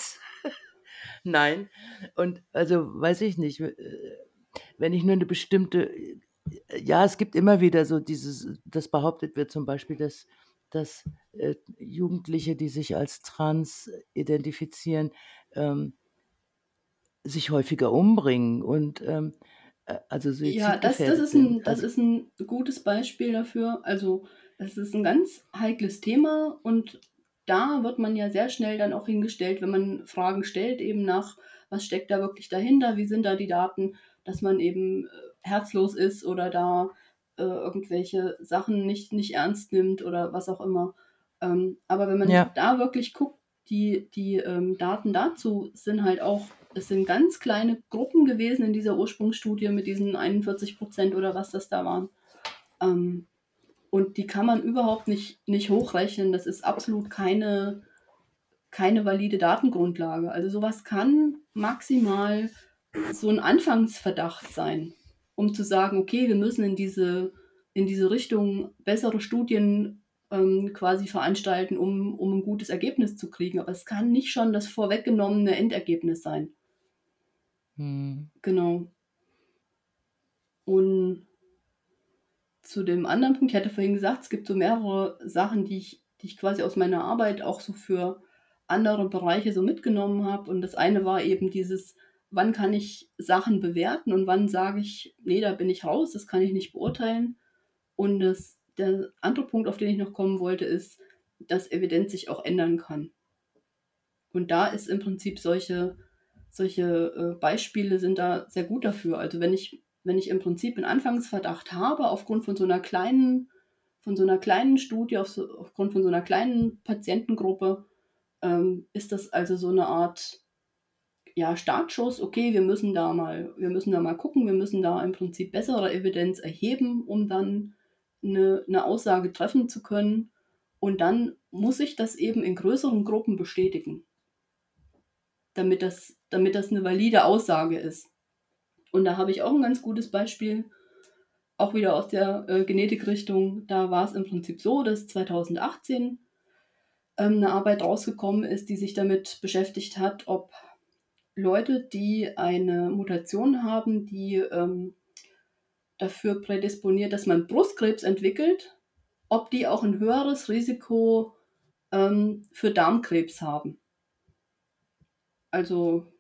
Nein. Und also, weiß ich nicht, äh, wenn ich nur 'ne bestimmte äh, ja, es gibt immer wieder so dieses dass behauptet wird zum Beispiel, dass dass, äh, Jugendliche, die sich als trans identifizieren, ähm sich häufiger umbringen und, ähm, äh, also Ja, das das ist 'n sind. das ist 'n gutes Beispiel dafür. Also, es ist 'n ganz heikles Thema und da wird man ja sehr schnell dann auch hingestellt, wenn man Fragen stellt eben nach: „Was steckt da wirklich dahinter? Wie sind da die Daten?“ Dass man eben, äh, herzlos ist oder da, äh, irgendwelche Sachen nicht nicht ernst nimmt oder was auch immer. Ähm, aber wenn man Ja. da wirklich guckt, die die, ähm, Daten dazu sind halt auch es sind ganz kleine Gruppen gewesen in dieser Ursprungsstudie mit diesen 41 % oder was das da waren. Ähm, und die kann man überhaupt nicht nicht hochrechnen. Das ist absolut keine keine valide Datengrundlage. Also, so was kann maximal so 'n Anfangsverdacht sein, um zu sagen: „Okay, wir müssen in diese in diese Richtung bessere Studien, ähm, quasi veranstalten, um um 'n gutes Ergebnis zu kriegen.“ Aber es kann nicht schon das vorweggenommene Endergebnis sein. Mhm. Genau. Und zu dem anderen Punkt, ich hatte vorhin gesagt, es gibt so mehrere Sachen, die ich die ich quasi aus meiner Arbeit auch so für andere Bereiche so mitgenommen habe. Und das eine war eben dieses: Wann kann ich Sachen bewerten und wann sage ich: „Ne, da bin ich raus, das kann ich nicht beurteilen.“ Und das der andere Punkt, auf den ich noch kommen wollte, ist, dass Evidenz sich auch ändern kann. Und da ist im Prinzip solche solche, äh, Beispiele sind da sehr gut dafür. Also, wenn ich wenn ich im Prinzip 'n Anfangsverdacht habe aufgrund von so 'ner kleinen von so 'ner kleinen Studie, auf so aufgrund von so 'ner kleinen Patientengruppe, ähm, ist das also so 'ne Art, ja, Startschuss. Okay, wir müssen da mal wir müssen da mal gucken. Wir müssen da im Prinzip bessere Evidenz erheben, um dann 'ne 'ne Aussage treffen zu können. Und dann muss ich das eben in größeren Gruppen bestätigen damit das damit das 'ne valide Aussage ist. Und da habe ich auch 'n ganz gutes Beispiel, auch wieder aus der, äh, Genetikrichtung. Da war's im Prinzip so, dass 2018, ähm, 'ne Arbeit rausgekommen ist, die sich damit beschäftigt hat, ob Leute, die eine Mutation haben, die, ähm, dafür prädisponiert, dass man Brustkrebs entwickelt, ob die auch 'n höheres Risiko, ähm, für Darmkrebs haben. Also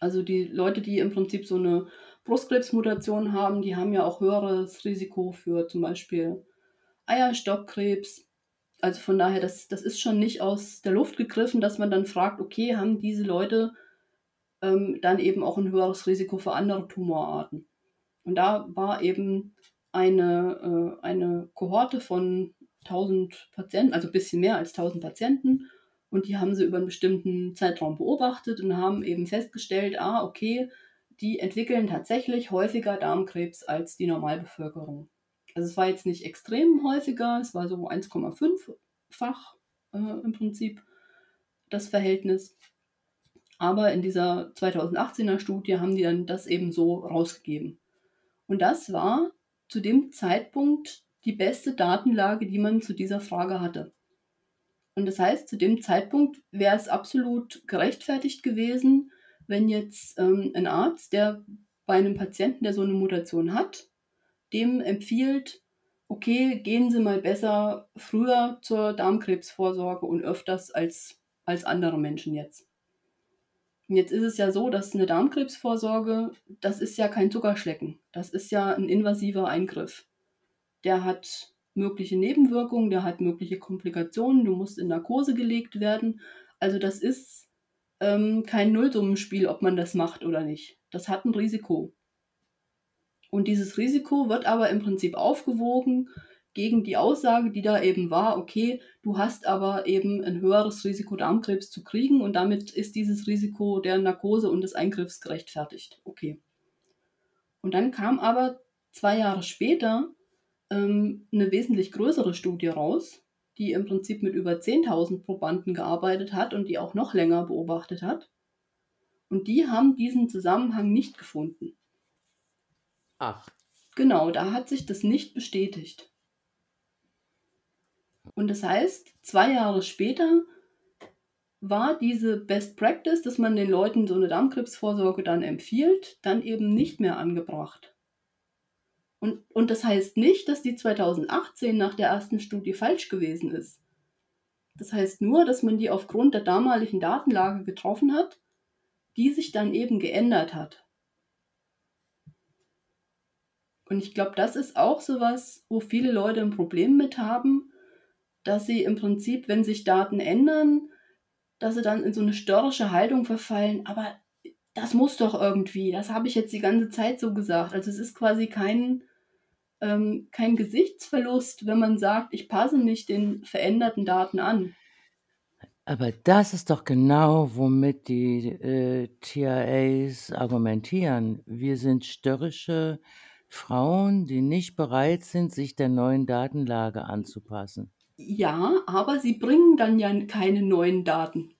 also, die Leute, die im Prinzip so 'ne Brustkrebsmutation haben, die haben ja auch höheres Risiko für zum Beispiel Eierstockkrebs. Also, von daher, das das ist schon nicht aus der Luft gegriffen, dass man dann fragt: „Okay, haben diese Leute, ähm, dann eben auch 'n höheres Risiko für andere Tumorarten?“ Und da war eben eine äh, eine Kohorte von 1.000 Patienten, also, bisschen mehr als 1.000 Patienten. Und die haben sie über 'n bestimmten Zeitraum beobachtet und haben eben festgestellt: „Ah, okay, die entwickeln tatsächlich häufiger Darmkrebs als die Normalbevölkerung.“ Also, es war jetzt nicht extrem häufiger, es war so 1,5-fach, äh, im Prinzip das Verhältnis. Aber in dieser 2018er Studie haben die dann das eben so rausgegeben. Und das war zu dem Zeitpunkt die beste Datenlage, die man zu dieser Frage hatte. Und das heißt, zu dem Zeitpunkt wäre es absolut gerechtfertigt gewesen, wenn jetzt, ähm, 'n Arzt, der bei 'nem Patienten, der so 'ne Mutation hat, dem empfiehlt: „Okay, gehen Sie mal besser früher zur Darmkrebsvorsorge und öfters als als andere Menschen jetzt.“ Und jetzt ist es ja so, dass 'ne Darmkrebsvorsorge das ist ja kein Zuckerschlecken. Das ist ja 'n invasiver Eingriff. Der hat mögliche Nebenwirkungen, der hat mögliche Komplikationen, du musst in Narkose gelegt werden. Also, das ist, ähm, kein Nullsummenspiel, ob man das macht oder nicht. Das hat 'n Risiko. Und dieses Risiko wird aber im Prinzip aufgewogen gegen die Aussage, die da eben war, okay, du hast aber eben ein höheres Risiko, Darmkrebs zu kriegen und damit ist dieses Risiko der Narkose und des Eingriffs gerechtfertigt. Okay. Und dann kam aber zwei Jahre später ähm, eine wesentlich größere Studie raus, die im Prinzip mit über 10.000 Probanden gearbeitet hat und die auch noch länger beobachtet hat. Und die haben diesen Zusammenhang nicht gefunden. Ach. Genau, da hat sich das nicht bestätigt. Und das heißt, zwei Jahre später war diese Best Practice, dass man den Leuten so eine Darmkrebsvorsorge dann empfiehlt, dann eben nicht mehr angebracht. Und, und das heißt nicht, dass die 2018 nach der ersten Studie falsch gewesen ist. Das heißt nur, dass man die aufgrund der damaligen Datenlage getroffen hat, die sich dann eben geändert hat. Und ich glaube, das ist auch sowas, wo viele Leute ein Problem mit haben, dass sie im Prinzip, wenn sich Daten ändern, dass sie dann in so eine störrische Haltung verfallen. Aber das muss doch irgendwie, das habe ich jetzt die ganze Zeit so gesagt. Also es ist quasi kein, ähm, kein Gesichtsverlust, wenn man sagt, ich passe mich den veränderten Daten an. Aber das ist doch genau, womit die äh, TIAs argumentieren. Wir sind störrische Frauen, die nicht bereit sind, sich der neuen Datenlage anzupassen. Ja, aber sie bringen dann ja keine neuen Daten.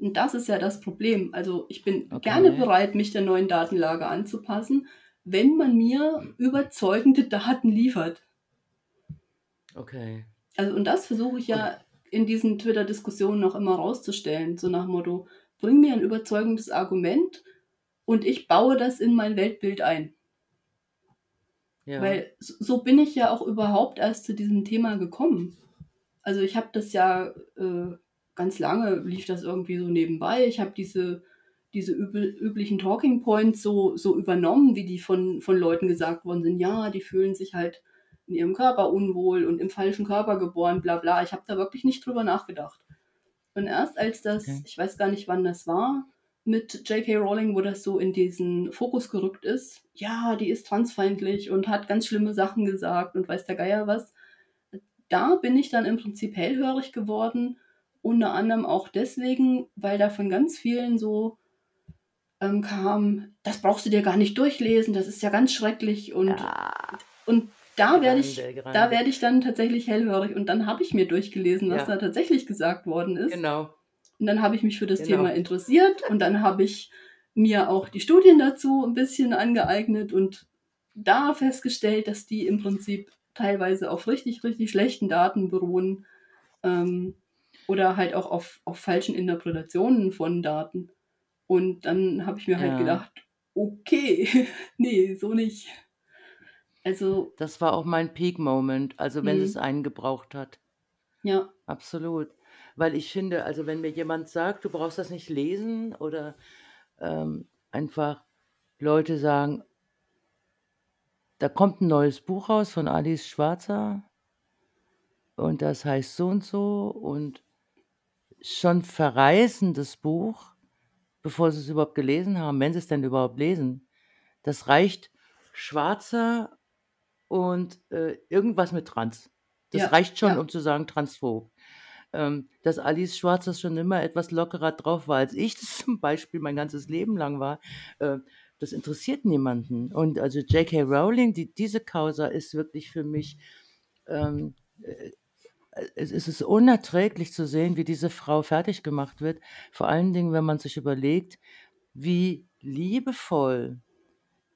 Und das ist ja das Problem. Also ich bin okay. gerne bereit, mich der neuen Datenlage anzupassen, wenn man mir überzeugende Daten liefert. Okay. Also und das versuche ich ja in diesen Twitter-Diskussionen noch immer rauszustellen, so nach Motto, bring mir ein überzeugendes Argument und ich baue das in mein Weltbild ein. Ja. Weil so bin ich ja auch überhaupt erst zu diesem Thema gekommen. Also ich habe das ja äh, ganz lange, lief das irgendwie so nebenbei. Ich habe diese, diese übel, üblichen Talking Points so, so übernommen, wie die von, von Leuten gesagt worden sind. Ja, die fühlen sich halt in ihrem Körper unwohl und im falschen Körper geboren, bla bla. Ich habe da wirklich nicht drüber nachgedacht. Und erst als das, okay. ich weiß gar nicht, wann das war, mit J.K. Rowling, wo das so in diesen Fokus gerückt ist, ja, die ist transfeindlich und hat ganz schlimme Sachen gesagt und weiß der Geier was, da bin ich dann im Prinzip hellhörig geworden, unter anderem auch deswegen, weil da von ganz vielen so ähm, kam, das brauchst du dir gar nicht durchlesen, das ist ja ganz schrecklich und, ja. und da werde ich, da werde ich dann tatsächlich hellhörig und dann habe ich mir durchgelesen, was ja. da tatsächlich gesagt worden ist. Genau. Und dann habe ich mich für das genau. Thema interessiert und dann habe ich mir auch die Studien dazu ein bisschen angeeignet und da festgestellt, dass die im Prinzip teilweise auf richtig, richtig schlechten Daten beruhen ähm, oder halt auch auf, auf falschen Interpretationen von Daten. Und dann habe ich mir halt ja. halt gedacht, okay, nee, so nicht. Also. Das war auch mein Peak-Moment, also wenn es mhm. einen gebraucht hat. Ja. Absolut. Weil ich finde, also wenn mir jemand sagt, du brauchst das nicht lesen oder ähm, einfach Leute sagen, da kommt ein neues Buch raus von Alice Schwarzer und das heißt so und so und schon verreißendes Buch, bevor sie es überhaupt gelesen haben, wenn sie es denn überhaupt lesen. Das reicht Schwarzer und äh, irgendwas mit Trans. Das ja, reicht schon, ja. um zu sagen transphob. Ähm, dass Alice Schwarzer schon immer etwas lockerer drauf war, als ich das zum Beispiel mein ganzes Leben lang war. Äh, das interessiert niemanden. Und also J.K. Rowling, die, diese Causa ist wirklich für mich, ähm, äh, es ist unerträglich zu sehen, wie diese Frau fertig gemacht wird. Vor allen Dingen, wenn man sich überlegt, wie liebevoll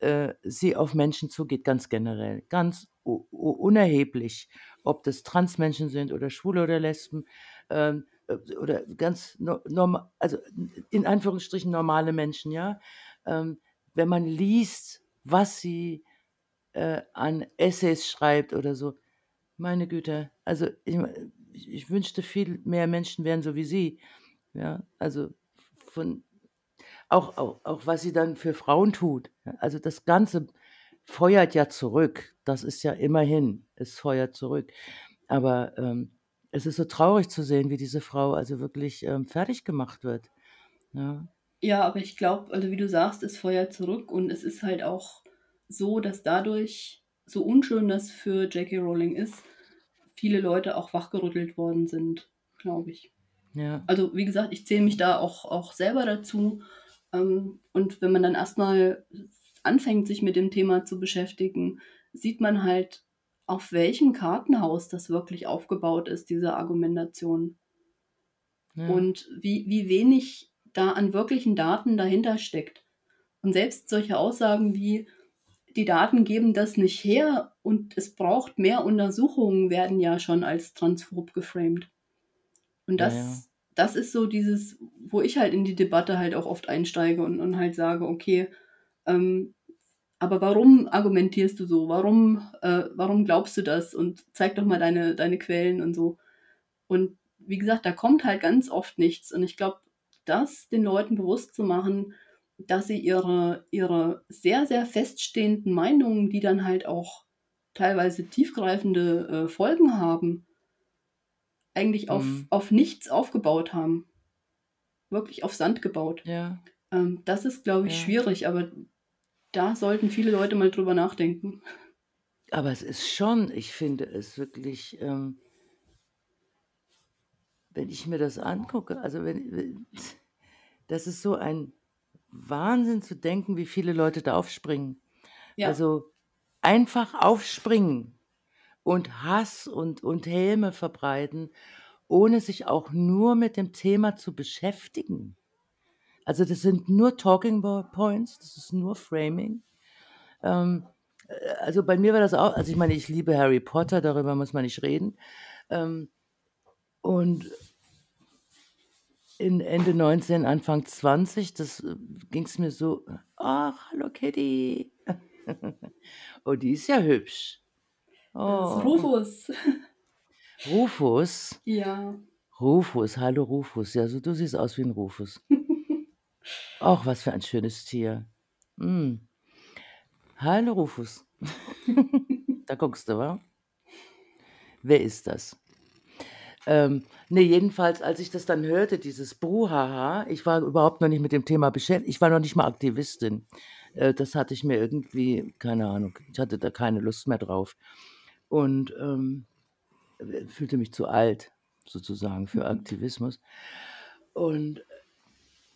äh, sie auf Menschen zugeht, ganz generell, ganz unerheblich, ob das Transmenschen sind oder Schwule oder Lesben äh, oder ganz normal, also in Anführungsstrichen normale Menschen, ja. Ähm, wenn man liest, was sie äh, an Essays schreibt oder so, meine Güte, also ich, ich, wünschte, viel mehr Menschen wären so wie sie. Ja, also von auch, auch, auch was sie dann für Frauen tut. Also das Ganze feuert ja zurück. Das ist ja immerhin, es feuert zurück. Aber ähm, es ist so traurig zu sehen, wie diese Frau also wirklich ähm, fertig gemacht wird. Ja. Ja, aber ich glaube, also wie du sagst, es feuert zurück und es ist halt auch so, dass dadurch, so unschön das für J.K. Rowling ist, viele Leute auch wachgerüttelt worden sind, glaube ich. Ja. Also wie gesagt, ich zähle mich da auch, auch selber dazu. Ähm, und wenn man dann erstmal anfängt, sich mit dem Thema zu beschäftigen, sieht man halt, auf welchem Kartenhaus das wirklich aufgebaut ist, diese Argumentation. Ja. Und wie, wie wenig da an wirklichen Daten dahinter steckt. Und selbst solche Aussagen wie, die Daten geben das nicht her und es braucht mehr Untersuchungen, werden ja schon als transphob geframed. Und das, Ja, ja. das ist so dieses, wo ich halt in die Debatte halt auch oft einsteige und, und halt sage, okay, ähm, aber warum argumentierst du so? Warum, äh, warum glaubst du das? Und zeig doch mal deine, deine Quellen und so. Und wie gesagt, da kommt halt ganz oft nichts. Und ich glaube, das den Leuten bewusst zu machen, dass sie ihre, ihre sehr, sehr feststehenden Meinungen, die dann halt auch teilweise tiefgreifende äh, Folgen haben, eigentlich auf, Mhm. auf nichts aufgebaut haben. Wirklich auf Sand gebaut. Ja. Ähm, das ist, glaube ich, Ja. schwierig, aber da sollten viele Leute mal drüber nachdenken. Aber es ist schon, ich finde es wirklich, ähm, wenn ich mir das angucke, also wenn, wenn das ist so ein Wahnsinn zu denken, wie viele Leute da aufspringen. Ja, Also einfach aufspringen und Hass und, und Häme verbreiten, ohne sich auch nur mit dem Thema zu beschäftigen. Also das sind nur Talking Points, das ist nur Framing. Ähm, äh, also bei mir war das auch, also ich meine, ich liebe Harry Potter, darüber muss man nicht reden. Ähm, und in Ende 19, Anfang 20, das ging es mir so, ach, hallo Kitty. oh, die ist ja hübsch. das Oh, ist Rufus. Rufus. Ja, Rufus, hallo Rufus. Ja, so du siehst aus wie ein Rufus. Ach, was für ein schönes Tier. Mm. Hallo Rufus. da guckst du, wa? Wer ist das? Ähm, ne, jedenfalls, als ich das dann hörte, dieses Bruhaha, ich war überhaupt noch nicht mit dem Thema beschäftigt, ich war noch nicht mal Aktivistin. Äh, das hatte ich mir irgendwie, keine Ahnung, ich hatte da keine Lust mehr drauf. Und ähm, fühlte mich zu alt, sozusagen, für Aktivismus. Und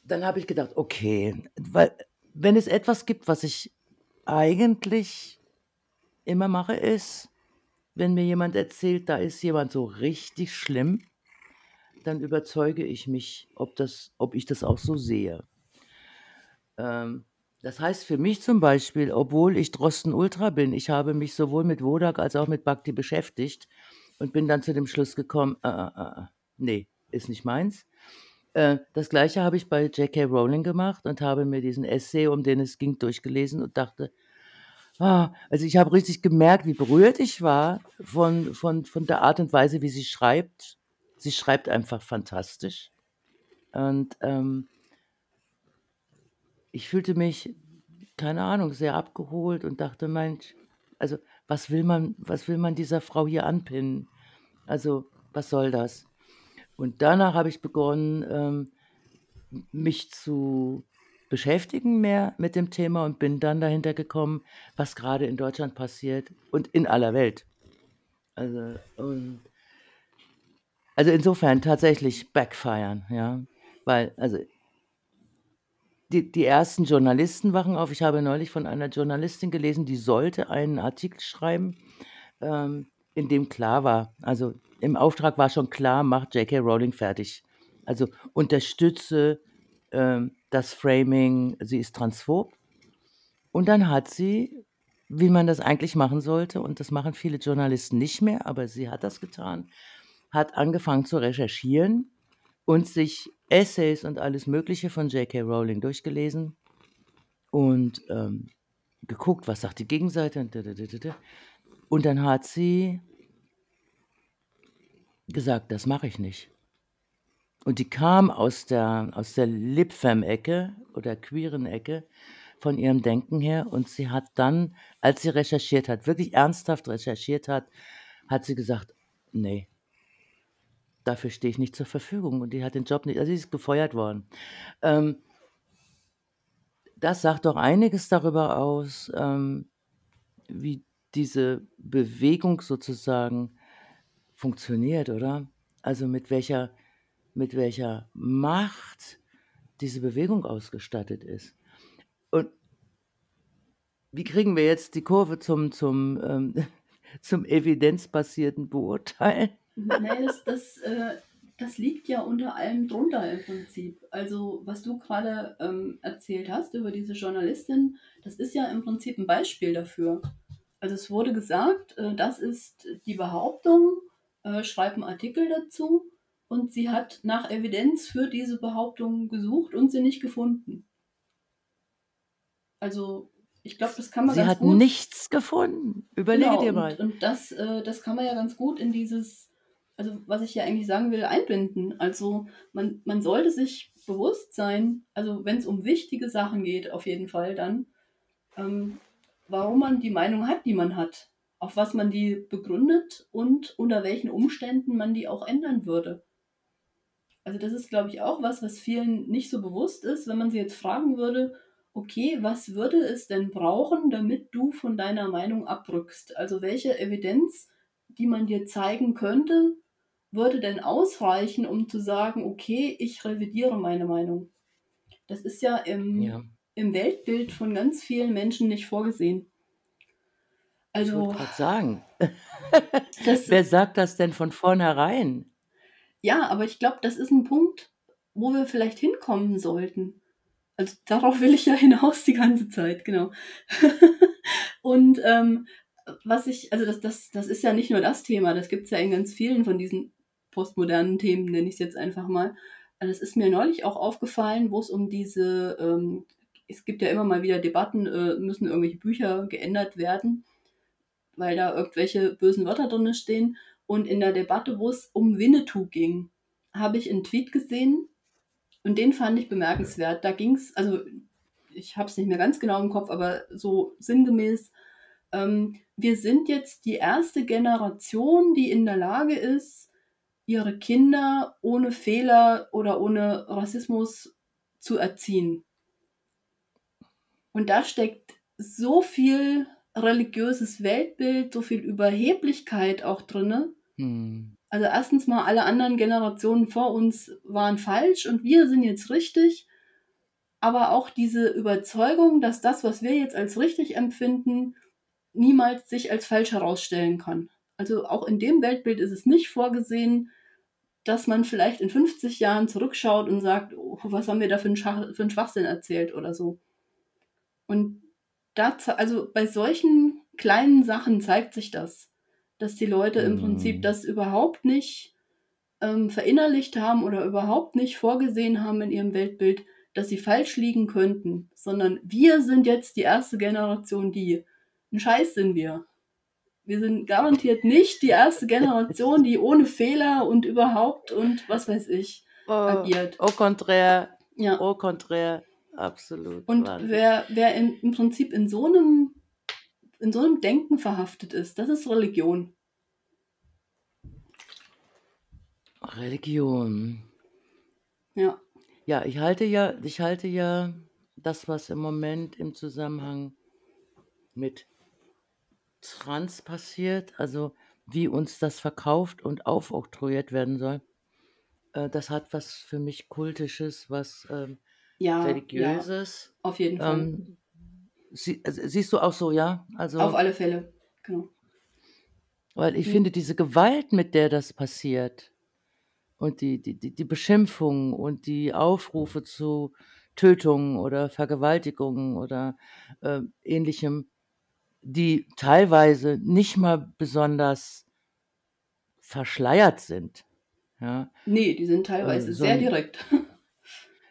dann habe ich gedacht, okay, weil wenn es etwas gibt, was ich eigentlich immer mache, ist, wenn mir jemand erzählt, da ist jemand so richtig schlimm, dann überzeuge ich mich, ob, das, ob ich das auch so sehe. Ähm, das heißt für mich zum Beispiel, obwohl ich Drosten Ultra bin, ich habe mich sowohl mit Wodak als auch mit Bhakti beschäftigt und bin dann zu dem Schluss gekommen, äh, äh, äh, nee, ist nicht meins. Äh, das gleiche habe ich bei J.K. Rowling gemacht und habe mir diesen Essay, um den es ging, durchgelesen und dachte, ah, also ich habe richtig gemerkt, wie berührt ich war von, von, von der Art und Weise, wie sie schreibt. Sie schreibt einfach fantastisch. Und ähm, ich fühlte mich, keine Ahnung, sehr abgeholt und dachte, Mensch, also was will man, was will man dieser Frau hier anpinnen? Also, was soll das? Und danach habe ich begonnen, ähm, mich zu beschäftigen mehr mit dem Thema und bin dann dahinter gekommen, was gerade in Deutschland passiert und in aller Welt. Also, und, also insofern tatsächlich backfiren, ja. Weil, also die, die ersten Journalisten wachen auf. Ich habe neulich von einer Journalistin gelesen, die sollte einen Artikel schreiben, ähm, in dem klar war, also im Auftrag war schon klar, macht J.K. Rowling fertig. Also unterstütze ähm, das Framing, sie ist transphob. Und dann hat sie, wie man das eigentlich machen sollte, und das machen viele Journalisten nicht mehr, aber sie hat das getan, hat angefangen zu recherchieren und sich Essays und alles Mögliche von J.K. Rowling durchgelesen und ähm, geguckt, was sagt die Gegenseite. Und, da, da, da, da, da. und dann hat sie gesagt, das mache ich nicht. Und die kam aus der, aus der Lipfem-Ecke oder queeren Ecke von ihrem Denken her und sie hat dann, als sie recherchiert hat, wirklich ernsthaft recherchiert hat, hat sie gesagt, nee, dafür stehe ich nicht zur Verfügung und die hat den Job nicht, also sie ist gefeuert worden. Ähm, das sagt doch einiges darüber aus, ähm, wie diese Bewegung sozusagen funktioniert, oder? Also mit welcher, mit welcher Macht diese Bewegung ausgestattet ist. Und wie kriegen wir jetzt die Kurve zum, zum, ähm, zum evidenzbasierten Beurteilen? Nein, das, das, äh, das liegt ja unter allem drunter im Prinzip. Also, was du gerade ähm, erzählt hast über diese Journalistin, das ist ja im Prinzip ein Beispiel dafür. Also, es wurde gesagt, äh, das ist die Behauptung, äh, schreib einen Artikel dazu und sie hat nach Evidenz für diese Behauptung gesucht und sie nicht gefunden. Also, ich glaube, das kann man Sie ganz hat gut. nichts gefunden. Überlege Genau, dir und, mal. und das, äh, das kann man ja ganz gut in dieses, also was ich ja eigentlich sagen will, einbinden. Also man, man sollte sich bewusst sein, also wenn es um wichtige Sachen geht, auf jeden Fall dann, ähm, warum man die Meinung hat, die man hat, auf was man die begründet und unter welchen Umständen man die auch ändern würde. Also das ist, glaube ich, auch was, was vielen nicht so bewusst ist, wenn man sie jetzt fragen würde, okay, was würde es denn brauchen, damit du von deiner Meinung abrückst? Also welche Evidenz, die man dir zeigen könnte, würde denn ausreichen, um zu sagen, okay, ich revidiere meine Meinung? Das ist ja im, Ja, im Weltbild von ganz vielen Menschen nicht vorgesehen. ich Also wollte gerade sagen, wer sagt das denn von vornherein? Ja, aber ich glaube, das ist ein Punkt, wo wir vielleicht hinkommen sollten. Also darauf will ich ja hinaus die ganze Zeit, genau. Und ähm, was ich, also das, das, das ist ja nicht nur das Thema, das gibt es ja in ganz vielen von diesen postmodernen Themen, nenne ich es jetzt einfach mal. Also es ist mir neulich auch aufgefallen, wo es um diese, ähm, es gibt ja immer mal wieder Debatten, äh, müssen irgendwelche Bücher geändert werden, weil da irgendwelche bösen Wörter drin stehen. Und in der Debatte, wo es um Winnetou ging, habe ich einen Tweet gesehen und den fand ich bemerkenswert. Da ging es, also ich habe es nicht mehr ganz genau im Kopf, aber so sinngemäß, ähm, wir sind jetzt die erste Generation, die in der Lage ist, ihre Kinder ohne Fehler oder ohne Rassismus zu erziehen. Und da steckt so viel religiöses Weltbild, so viel Überheblichkeit auch drinne. Hm. Also erstens mal, alle anderen Generationen vor uns waren falsch und wir sind jetzt richtig. Aber auch diese Überzeugung, dass das, was wir jetzt als richtig empfinden, niemals sich als falsch herausstellen kann. Also auch in dem Weltbild ist es nicht vorgesehen, dass man vielleicht in 50 Jahren zurückschaut und sagt, oh, was haben wir da für einen, Schach, für einen Schwachsinn erzählt oder so. Und das, also bei solchen kleinen Sachen zeigt sich das, dass die Leute im Prinzip Hm. das überhaupt nicht ähm, verinnerlicht haben oder überhaupt nicht vorgesehen haben in ihrem Weltbild, dass sie falsch liegen könnten, sondern wir sind jetzt die erste Generation, die. Ein Scheiß sind wir. Wir sind garantiert nicht die erste Generation, die ohne Fehler und überhaupt und was weiß ich Oh, agiert. au contraire, Ja. au contraire, absolut. Und Wahnsinn. wer, wer in, im Prinzip in so einem in so einem Denken verhaftet ist, das ist Religion. Religion. Ja. Ja, ich halte ja, ich halte ja das, was im Moment im Zusammenhang mit Trans passiert, also wie uns das verkauft und aufoktroyiert werden soll, äh, das hat was für mich Kultisches, was ähm, Ja, ja, Religiöses. auf jeden Fall. Ähm, sie, also, siehst du auch so, ja? Also, Auf alle Fälle. Genau. weil ich Mhm. finde, diese Gewalt, mit der das passiert und die, die, die, Beschimpfungen und die Aufrufe zu Tötungen oder Vergewaltigungen oder äh, ähnlichem, die teilweise nicht mal besonders verschleiert sind. Ja, Nee, die sind äh, teilweise sehr direkt.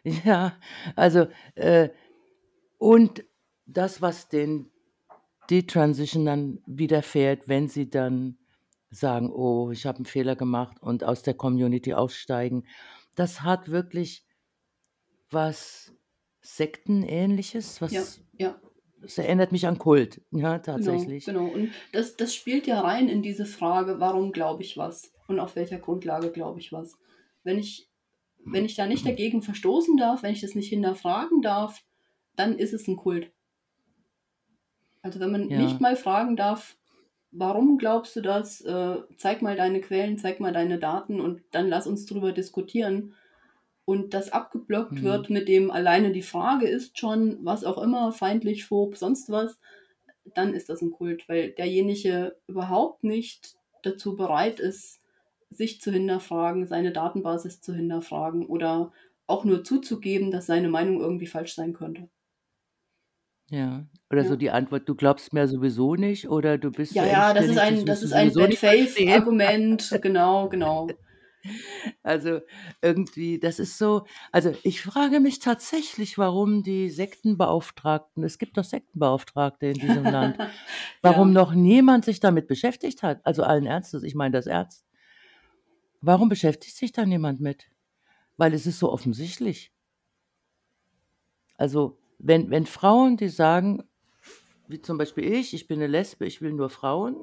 ja, also, äh, und das, was den Detransitionern widerfährt, wenn sie dann sagen, oh, ich habe einen Fehler gemacht und aus der Community aussteigen, das hat wirklich was Sektenähnliches, Ja, was, ja, es erinnert mich an Kult, ja, genau, tatsächlich. genau. Und das, das spielt ja rein in diese Frage, warum glaube ich was und auf welcher Grundlage glaube ich was. Wenn ich, wenn ich da nicht dagegen verstoßen darf, wenn ich das nicht hinterfragen darf, dann ist es ein Kult. Also wenn man Ja. nicht mal fragen darf, warum glaubst du das? Äh, zeig mal deine Quellen, zeig mal deine Daten und dann lass uns drüber diskutieren. Und das abgeblockt Mhm. wird mit dem alleine die Frage ist schon, was auch immer, feindlich, phob, sonst was, dann ist das ein Kult, weil derjenige überhaupt nicht dazu bereit ist, sich zu hinterfragen, seine Datenbasis zu hinterfragen oder auch nur zuzugeben, dass seine Meinung irgendwie falsch sein könnte. Ja. Oder so Ja. die Antwort: „Du glaubst mir sowieso nicht“ oder „Du bist Ja, so ja, das ist ein das ist ein Bad nicht verstehen.“ Faith-Argument. Genau, genau. Also, irgendwie, das ist so also, ich frage mich tatsächlich, warum die Sektenbeauftragten es gibt doch Sektenbeauftragte in diesem Land, warum Ja. noch niemand sich damit beschäftigt hat. Also, allen Ernstes, ich meine das ernst. Warum beschäftigt sich da niemand mit? Weil es ist so offensichtlich. Also, wenn wenn Frauen, die sagen, wie zum Beispiel ich: „Ich bin 'ne Lesbe, ich will nur Frauen“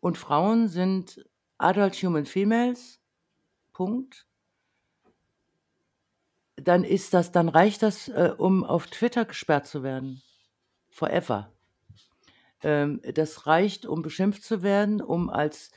und Frauen sind Adult Human Females, Punkt. Dann ist das dann reicht das, äh, um auf Twitter gesperrt zu werden. Forever. Ähm, das reicht, um beschimpft zu werden, um als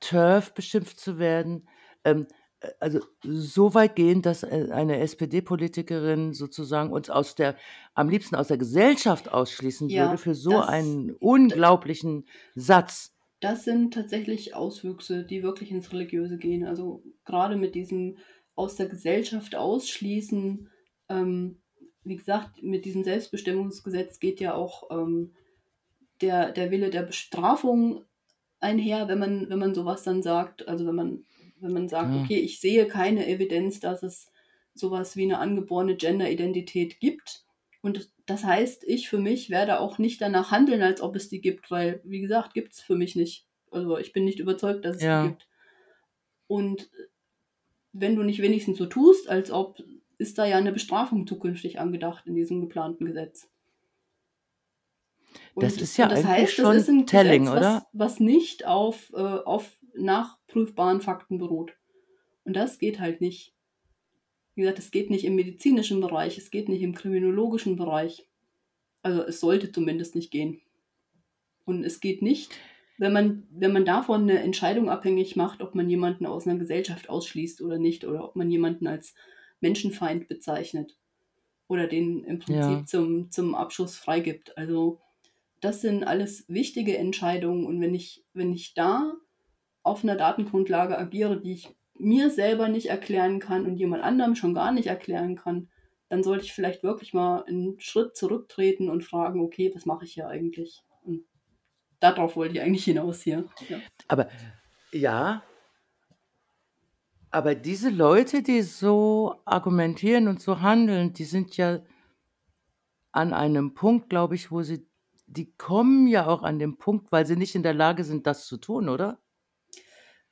TERF beschimpft zu werden. Ähm, äh, also, so weit gehend, dass, äh, eine SPD-Politikerin sozusagen uns aus der am liebsten aus der Gesellschaft ausschließen würde Ja, für so das einen unglaublichen Satz. Das sind tatsächlich Auswüchse, die wirklich ins Religiöse gehen. Also, grade mit diesem aus der Gesellschaft ausschließen, ähm, wie gesagt, mit diesem Selbstbestimmungsgesetz geht ja auch, ähm, der der Wille der Bestrafung einher, wenn man wenn man so was dann sagt. Also, wenn man wenn man sagt: Ja. „Okay, ich sehe keine Evidenz, dass es so was wie 'ne angeborene Genderidentität gibt.“ Und das heißt, ich für mich werde auch nicht danach handeln, als ob es die gibt, weil, wie gesagt, gibt's für mich nicht. Also, ich bin nicht überzeugt, dass es die Ja. gibt. Und, wenn du nicht wenigstens so tust, als ob, ist da ja 'ne Bestrafung zukünftig angedacht in diesem geplanten Gesetz. Das Und ist ja das eigentlich heißt, das schon ist 'n telling, Gesetz, oder? was was nicht auf, äh auf nachprüfbaren Fakten beruht. Und das geht halt nicht. Wie gesagt, es geht nicht im medizinischen Bereich, es geht nicht im kriminologischen Bereich. Also, es sollte zumindest nicht gehen. Und es geht nicht, wenn man wenn man davon 'ne Entscheidung abhängig macht, ob man jemanden aus 'ner Gesellschaft ausschließt oder nicht oder ob man jemanden als Menschenfeind bezeichnet oder den im Ja. Prinzip zum zum Abschuss freigibt. Also, das sind alles wichtige Entscheidungen und wenn ich wenn ich da auf 'ner Datengrundlage agiere, die ich mir selber nicht erklären kann und jemand anderem schon gar nicht erklären kann, dann sollte ich vielleicht wirklich mal 'n Schritt zurücktreten und fragen: „Okay, was mache ich hier eigentlich?“ Und da drauf wollte ich eigentlich hinaus hier, ja. Aber ja aber diese Leute, die so argumentieren und so handeln, die sind ja an einem Punkt, glaube ich, wo sie die kommen ja auch an den Punkt, weil sie nicht in der Lage sind, das zu tun, oder?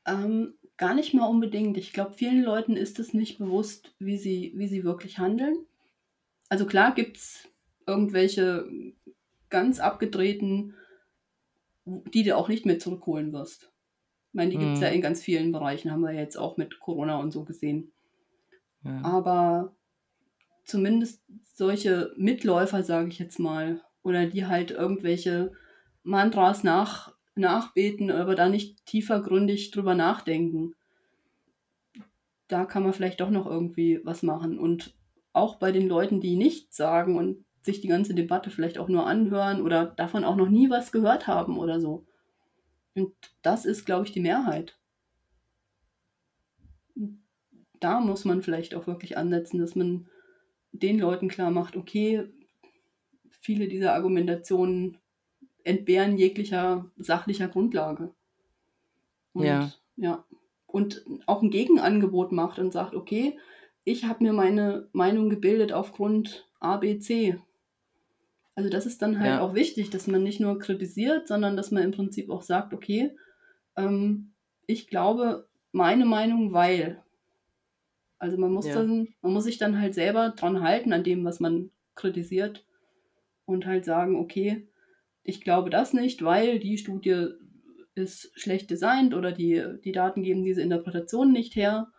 Ähm, gar nicht mal unbedingt. Ich glaube, vielen Leuten ist es nicht bewusst, wie sie wie sie wirklich handeln. Also, klar gibt's irgendwelche ganz abgedrehten, die du auch nicht mehr zurückholen wirst. Ich meine, die gibt's ja Mhm. in ganz vielen Bereichen, haben wir jetzt auch mit Corona und so gesehen. Ja. Aber zumindest solche Mitläufer, sage ich jetzt mal, oder die halt irgendwelche Mantras nach nachbeten, aber da nicht tiefergründig drüber nachdenken. Da kann man vielleicht doch noch irgendwie was machen. Und auch bei den Leuten, die nichts sagen und sich die ganze Debatte vielleicht auch nur anhören oder davon auch noch nie was gehört haben oder so. Und das ist, glaube ich, die Mehrheit. Da muss man vielleicht auch wirklich ansetzen, dass man den Leuten klarmacht: „Okay, viele dieser Argumentationen entbehren jeglicher sachlicher Grundlage.“ Ja. Und ja, und auch 'n Gegenangebot macht und sagt: „Okay, ich habe mir meine Meinung gebildet aufgrund A, B, C.“ Also, das ist dann halt Ja. auch wichtig, dass man nicht nur kritisiert, sondern dass man im Prinzip auch sagt: „Okay, ähm, ich glaube meine Meinung, weil“ Also, man muss Ja. dann man muss sich dann halt selber dran halten an dem, was man kritisiert und halt sagen: „Okay, ich glaube das nicht, weil die Studie ist schlecht designt oder die die Daten geben diese Interpretation nicht her.“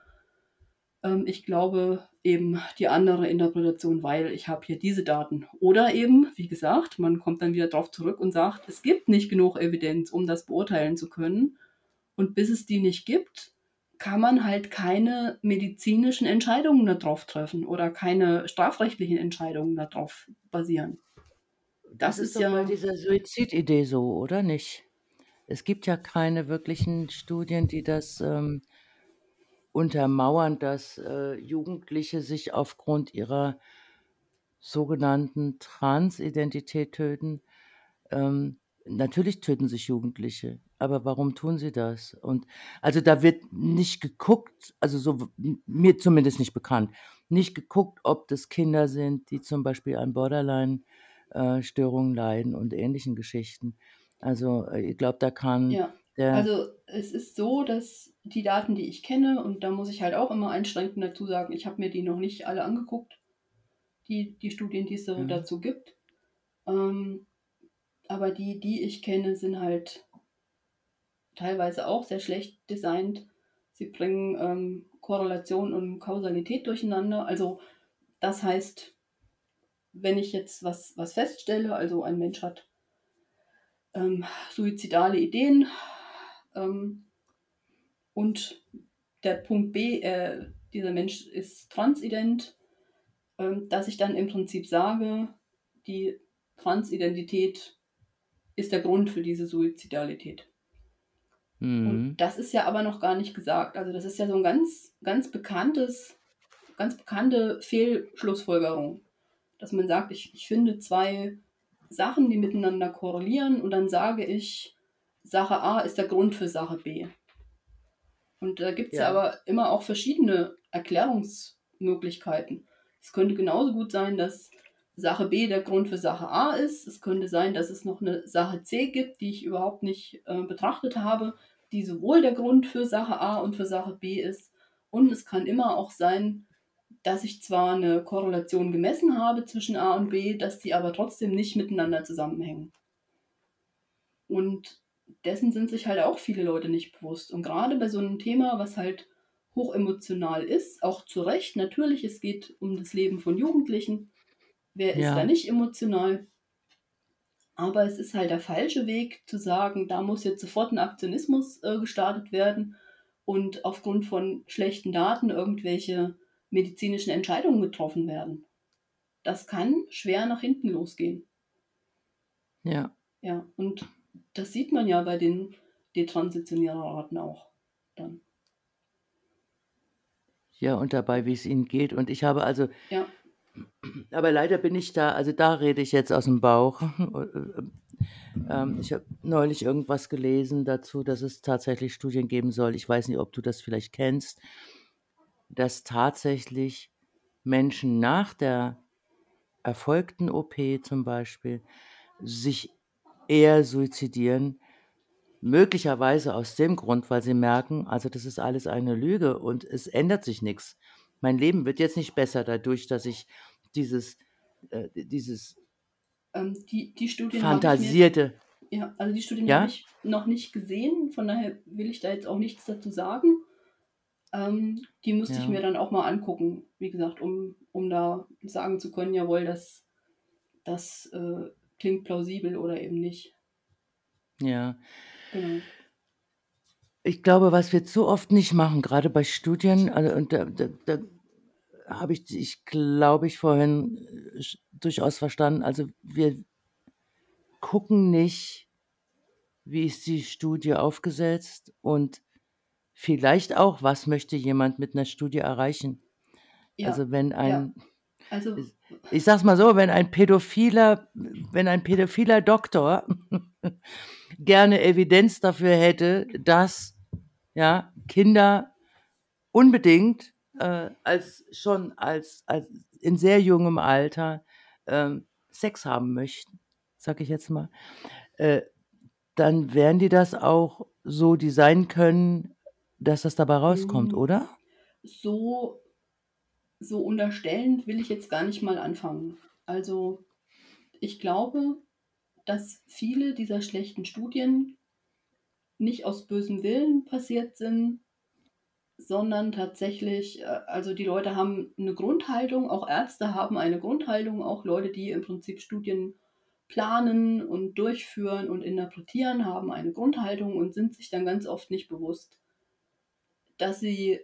ähm, ich glaube eben die andere Interpretation, weil ich habe hier diese Daten. Oder eben, wie gesagt, man kommt dann wieder darauf zurück und sagt, es gibt nicht genug Evidenz, um das beurteilen zu können. Und bis es die nicht gibt, kann man halt keine medizinischen Entscheidungen darauf treffen oder keine strafrechtlichen Entscheidungen darauf basieren. Das, das ist, ist ja bei dieser Suizididee so, oder nicht? Es gibt ja keine wirklichen Studien, die das ähm, untermauern, dass äh, Jugendliche sich aufgrund ihrer sogenannten Transidentität töten. Ähm, natürlich töten sich Jugendliche, aber warum tun sie das? Und also da wird nicht geguckt, also so mir zumindest nicht bekannt, nicht geguckt, ob das Kinder sind, die zum Beispiel an Borderline-Störungen äh, leiden und ähnlichen Geschichten. Also äh, ich glaube, da kann ja. der. Also es ist so, dass die Daten, die ich kenne, und da muss ich halt auch immer einschränkend dazu sagen, ich habe mir die noch nicht alle angeguckt, die, die Studien, die es mhm. dazu gibt. Ähm, aber die, die ich kenne, sind halt teilweise auch sehr schlecht designt. Sie bringen ähm, Korrelation und Kausalität durcheinander. Also das heißt, wenn ich jetzt was, was feststelle, also ein Mensch hat ähm, suizidale Ideen, ähm, und der Punkt B, äh, dieser Mensch ist transident, äh, dass ich dann im Prinzip sage, die Transidentität ist der Grund für diese Suizidalität. Mhm. Und das ist ja aber noch gar nicht gesagt. Also das ist ja so ein ganz, ganz bekanntes, ganz bekannte Fehlschlussfolgerung, dass man sagt, ich, ich finde zwei Sachen, die miteinander korrelieren und dann sage ich, Sache A ist der Grund für Sache B. Und da gibt es ja. ja aber immer auch verschiedene Erklärungsmöglichkeiten. Es könnte genauso gut sein, dass Sache B der Grund für Sache A ist. Es könnte sein, dass es noch eine Sache C gibt, die ich überhaupt nicht äh, betrachtet habe, die sowohl der Grund für Sache A und für Sache B ist. Und es kann immer auch sein, dass ich zwar eine Korrelation gemessen habe zwischen A und B, dass die aber trotzdem nicht miteinander zusammenhängen. Und dessen sind sich halt auch viele Leute nicht bewusst. Und gerade bei so einem Thema, was halt hochemotional ist, auch zu Recht, natürlich, es geht um das Leben von Jugendlichen. Wer ist ja. da nicht emotional? Aber es ist halt der falsche Weg zu sagen, da muss jetzt sofort ein Aktionismus äh, gestartet werden und aufgrund von schlechten Daten irgendwelche medizinischen Entscheidungen getroffen werden. Das kann schwer nach hinten losgehen. Ja. Ja, und das sieht man ja bei den Detransitioniererraten auch dann. Ja, und dabei, wie es ihnen geht. Und ich habe also, ja. aber leider bin ich da, also da rede ich jetzt aus dem Bauch. Ähm, ich habe neulich irgendwas gelesen dazu, dass es tatsächlich Studien geben soll. Ich weiß nicht, ob du das vielleicht kennst, dass tatsächlich Menschen nach der erfolgten OP zum Beispiel sich eher suizidieren, möglicherweise aus dem Grund, weil sie merken, also das ist alles eine Lüge und es ändert sich nichts. Mein Leben wird jetzt nicht besser dadurch, dass ich dieses, äh, dieses ähm, die, die Studien fantasierte. Mir, ja, also die Studien ja? habe ich noch nicht gesehen, von daher will ich da jetzt auch nichts dazu sagen. Ähm, die müsste ja. ich mir dann auch mal angucken, wie gesagt, um, um da sagen zu können, jawohl, das, das äh, klingt plausibel oder eben nicht. Ja. Genau. Ich glaube, was wir zu oft nicht machen, gerade bei Studien, also, und da, da, da habe ich, ich glaube ich vorhin äh, durchaus verstanden, also wir gucken nicht, wie ist die Studie aufgesetzt und vielleicht auch, was möchte jemand mit einer Studie erreichen. Ja, also wenn ein, ja. Also, ich sag's mal so, wenn ein pädophiler, wenn ein pädophiler Doktor gerne Evidenz dafür hätte, dass ja, Kinder unbedingt äh, als schon als, als in sehr jungem Alter äh, Sex haben möchten, sag ich jetzt mal, äh, dann werden die das auch so designen können, dass das dabei rauskommt, hm. oder? So so unterstellend will ich jetzt gar nicht mal anfangen. Also ich glaube, dass viele dieser schlechten Studien nicht aus bösem Willen passiert sind, sondern tatsächlich, äh, also die Leute haben eine Grundhaltung, auch Ärzte haben eine Grundhaltung, auch Leute, die im Prinzip Studien planen und durchführen und interpretieren, haben eine Grundhaltung und sind sich dann ganz oft nicht bewusst, dass sie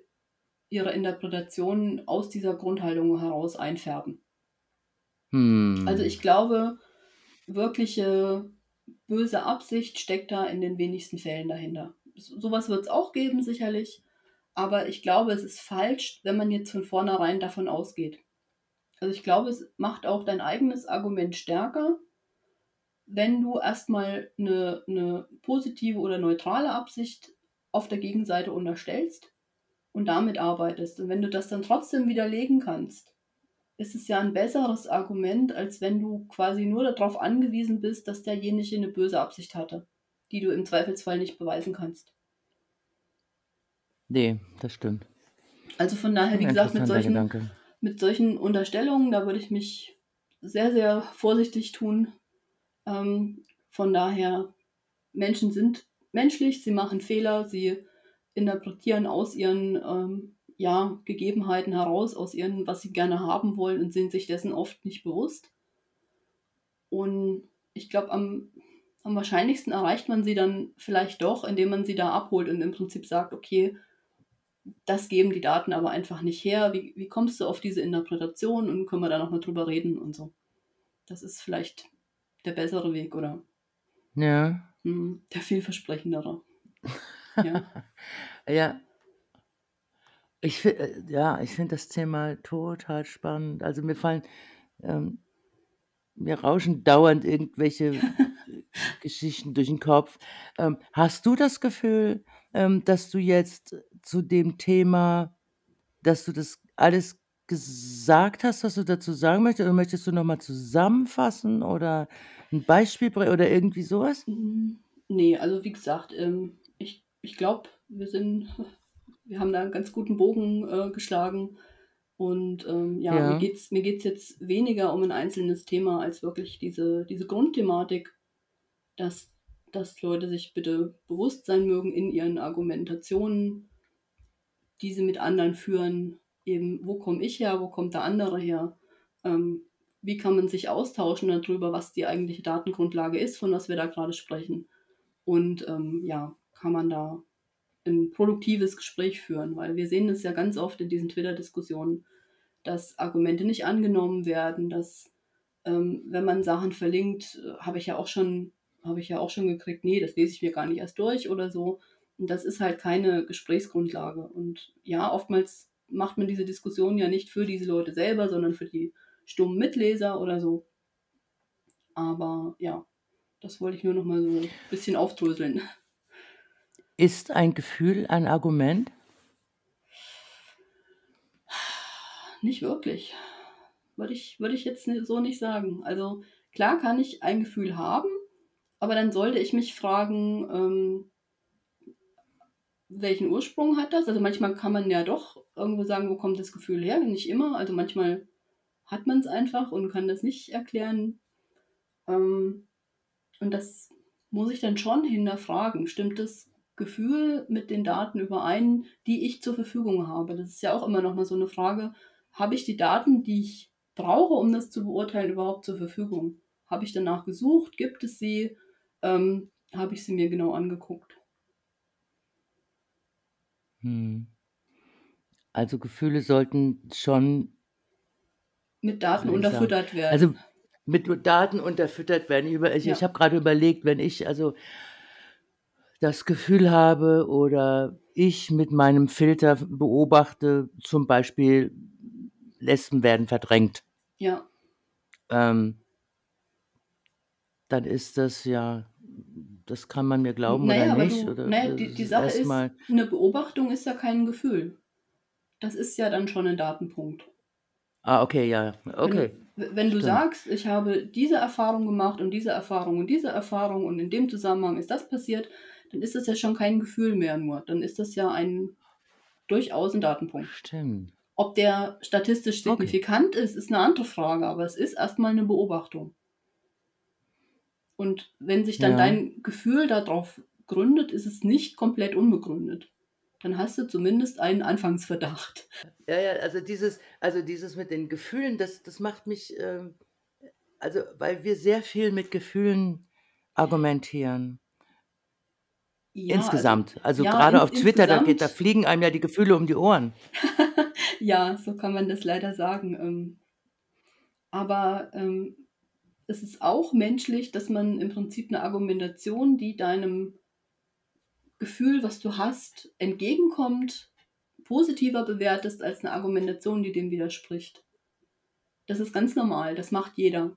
ihre Interpretation aus dieser Grundhaltung heraus einfärben. Hm. Also ich glaube, wirkliche böse Absicht steckt da in den wenigsten Fällen dahinter. So, sowas wird es auch geben, sicherlich. Aber ich glaube, es ist falsch, wenn man jetzt von vornherein davon ausgeht. Also ich glaube, es macht auch dein eigenes Argument stärker, wenn du erstmal eine, eine positive oder neutrale Absicht auf der Gegenseite unterstellst und damit arbeitest. Und wenn du das dann trotzdem widerlegen kannst, ist es ja ein besseres Argument, als wenn du quasi nur darauf angewiesen bist, dass derjenige eine böse Absicht hatte, die du im Zweifelsfall nicht beweisen kannst. Nee, das stimmt. Also von daher, wie gesagt, mit solchen, mit solchen Unterstellungen, da würde ich mich sehr, sehr vorsichtig tun. Ähm, von daher, Menschen sind menschlich, sie machen Fehler, sie interpretieren aus ihren ähm, ja, Gegebenheiten heraus, aus ihren, was sie gerne haben wollen und sind sich dessen oft nicht bewusst. Und ich glaube, am, am wahrscheinlichsten erreicht man sie dann vielleicht doch, indem man sie da abholt und im Prinzip sagt, okay, das geben die Daten aber einfach nicht her. Wie, wie kommst du auf diese Interpretation und können wir da nochmal drüber reden und so. Das ist vielleicht der bessere Weg, oder? Ja. Hm, der vielversprechendere. ja. ja. Ich, äh, ja, ich finde das Thema total spannend. Also mir fallen, ähm, mir rauschen dauernd irgendwelche Geschichten durch den Kopf. Ähm, hast du das Gefühl, ähm, dass du jetzt zu dem Thema, dass du das alles gesagt hast, was du dazu sagen möchtest? Oder möchtest du nochmal zusammenfassen oder ein Beispiel oder irgendwie sowas? Hm, nee, also wie gesagt, ähm, ich, ich glaube, wir sind, wir haben da einen ganz guten Bogen äh, geschlagen. Und ähm, ja, ja, mir geht es mir geht's jetzt weniger um ein einzelnes Thema als wirklich diese, diese Grundthematik, dass, dass Leute sich bitte bewusst sein mögen in ihren Argumentationen, die sie mit anderen führen. Eben, wo komme ich her, wo kommt der andere her? Ähm, wie kann man sich austauschen darüber, was die eigentliche Datengrundlage ist, von was wir da gerade sprechen? Und ähm, ja, kann man da ein produktives Gespräch führen, weil wir sehen es ja ganz oft in diesen Twitter-Diskussionen, dass Argumente nicht angenommen werden, dass ähm, wenn man Sachen verlinkt, äh, habe ich ja auch schon, habe ich ja auch schon gekriegt, nee, das lese ich mir gar nicht erst durch oder so. Und das ist halt keine Gesprächsgrundlage. Und ja, oftmals macht man diese Diskussion ja nicht für diese Leute selber, sondern für die stummen Mitleser oder so. Aber ja, das wollte ich nur noch mal so ein bisschen aufdröseln. Ist ein Gefühl ein Argument? Nicht wirklich. Würde ich, würde ich jetzt so nicht sagen. Also klar kann ich ein Gefühl haben, aber dann sollte ich mich fragen, ähm, welchen Ursprung hat das? Also manchmal kann man ja doch irgendwo sagen, wo kommt das Gefühl her? Nicht immer. Also manchmal hat man es einfach und kann das nicht erklären. Ähm, und das muss ich dann schon hinterfragen. Stimmt das Gefühl mit den Daten überein, die ich zur Verfügung habe? Das ist ja auch immer noch mal so eine Frage. Habe ich die Daten, die ich brauche, um das zu beurteilen, überhaupt zur Verfügung? Habe ich danach gesucht? Gibt es sie? Ähm, habe ich sie mir genau angeguckt? Hm. Also Gefühle sollten schon mit Daten unterfüttert werden. Also mit Daten unterfüttert werden. Ich, ja. ich habe gerade überlegt, wenn ich also das Gefühl habe oder ich mit meinem Filter beobachte, zum Beispiel Lesben werden verdrängt. Ja. Ähm, dann ist das ja, das kann man mir glauben naja, oder nicht. Du, oder naja, die, die Sache ist, eine Beobachtung ist ja kein Gefühl. Das ist ja dann schon ein Datenpunkt. Ah, okay, ja, okay. Wenn, wenn du sagst, ich habe diese Erfahrung gemacht und diese Erfahrung und diese Erfahrung und in dem Zusammenhang ist das passiert, dann ist das ja schon kein Gefühl mehr nur. Dann ist das ja ein durchaus ein Datenpunkt. Stimmt. Ob der statistisch signifikant okay. ist, ist eine andere Frage, aber es ist erstmal eine Beobachtung. Und wenn sich dann ja. dein Gefühl darauf gründet, ist es nicht komplett unbegründet. Dann hast du zumindest einen Anfangsverdacht. Ja, ja, also dieses, also dieses mit den Gefühlen, das, das macht mich, ähm, also weil wir sehr viel mit Gefühlen argumentieren. Ja, also, Insgesamt. Also ja, gerade ins, auf Twitter, da, geht, da fliegen einem ja die Gefühle um die Ohren. ja, so kann man das leider sagen. Ähm, aber ähm, es ist auch menschlich, dass man im Prinzip eine Argumentation, die deinem Gefühl, was du hast, entgegenkommt, positiver bewertest als eine Argumentation, die dem widerspricht. Das ist ganz normal, das macht jeder.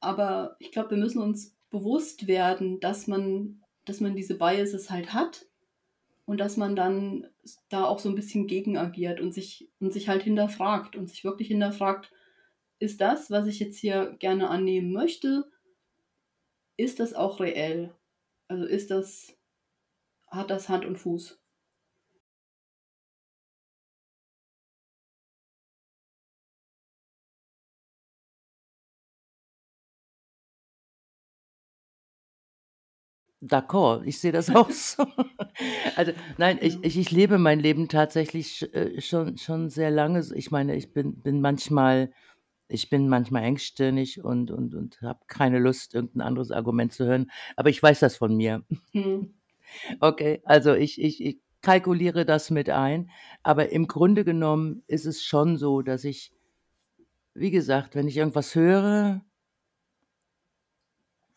Aber ich glaube, wir müssen uns bewusst werden, dass man, dass man diese Biases halt hat und dass man dann da auch so ein bisschen gegen agiert und sich, und sich halt hinterfragt und sich wirklich hinterfragt, ist das, was ich jetzt hier gerne annehmen möchte, ist das auch reell? Also ist das, hat das Hand und Fuß? D'accord, ich sehe das auch so. Also nein, ich, ich, ich lebe mein Leben tatsächlich äh, schon, schon sehr lange. Ich meine, ich bin, bin manchmal, ich bin manchmal engstirnig und, und, und habe keine Lust, irgendein anderes Argument zu hören. Aber ich weiß das von mir. Hm. Okay, also ich, ich, ich kalkuliere das mit ein. Aber im Grunde genommen ist es schon so, dass ich, wie gesagt, wenn ich irgendwas höre,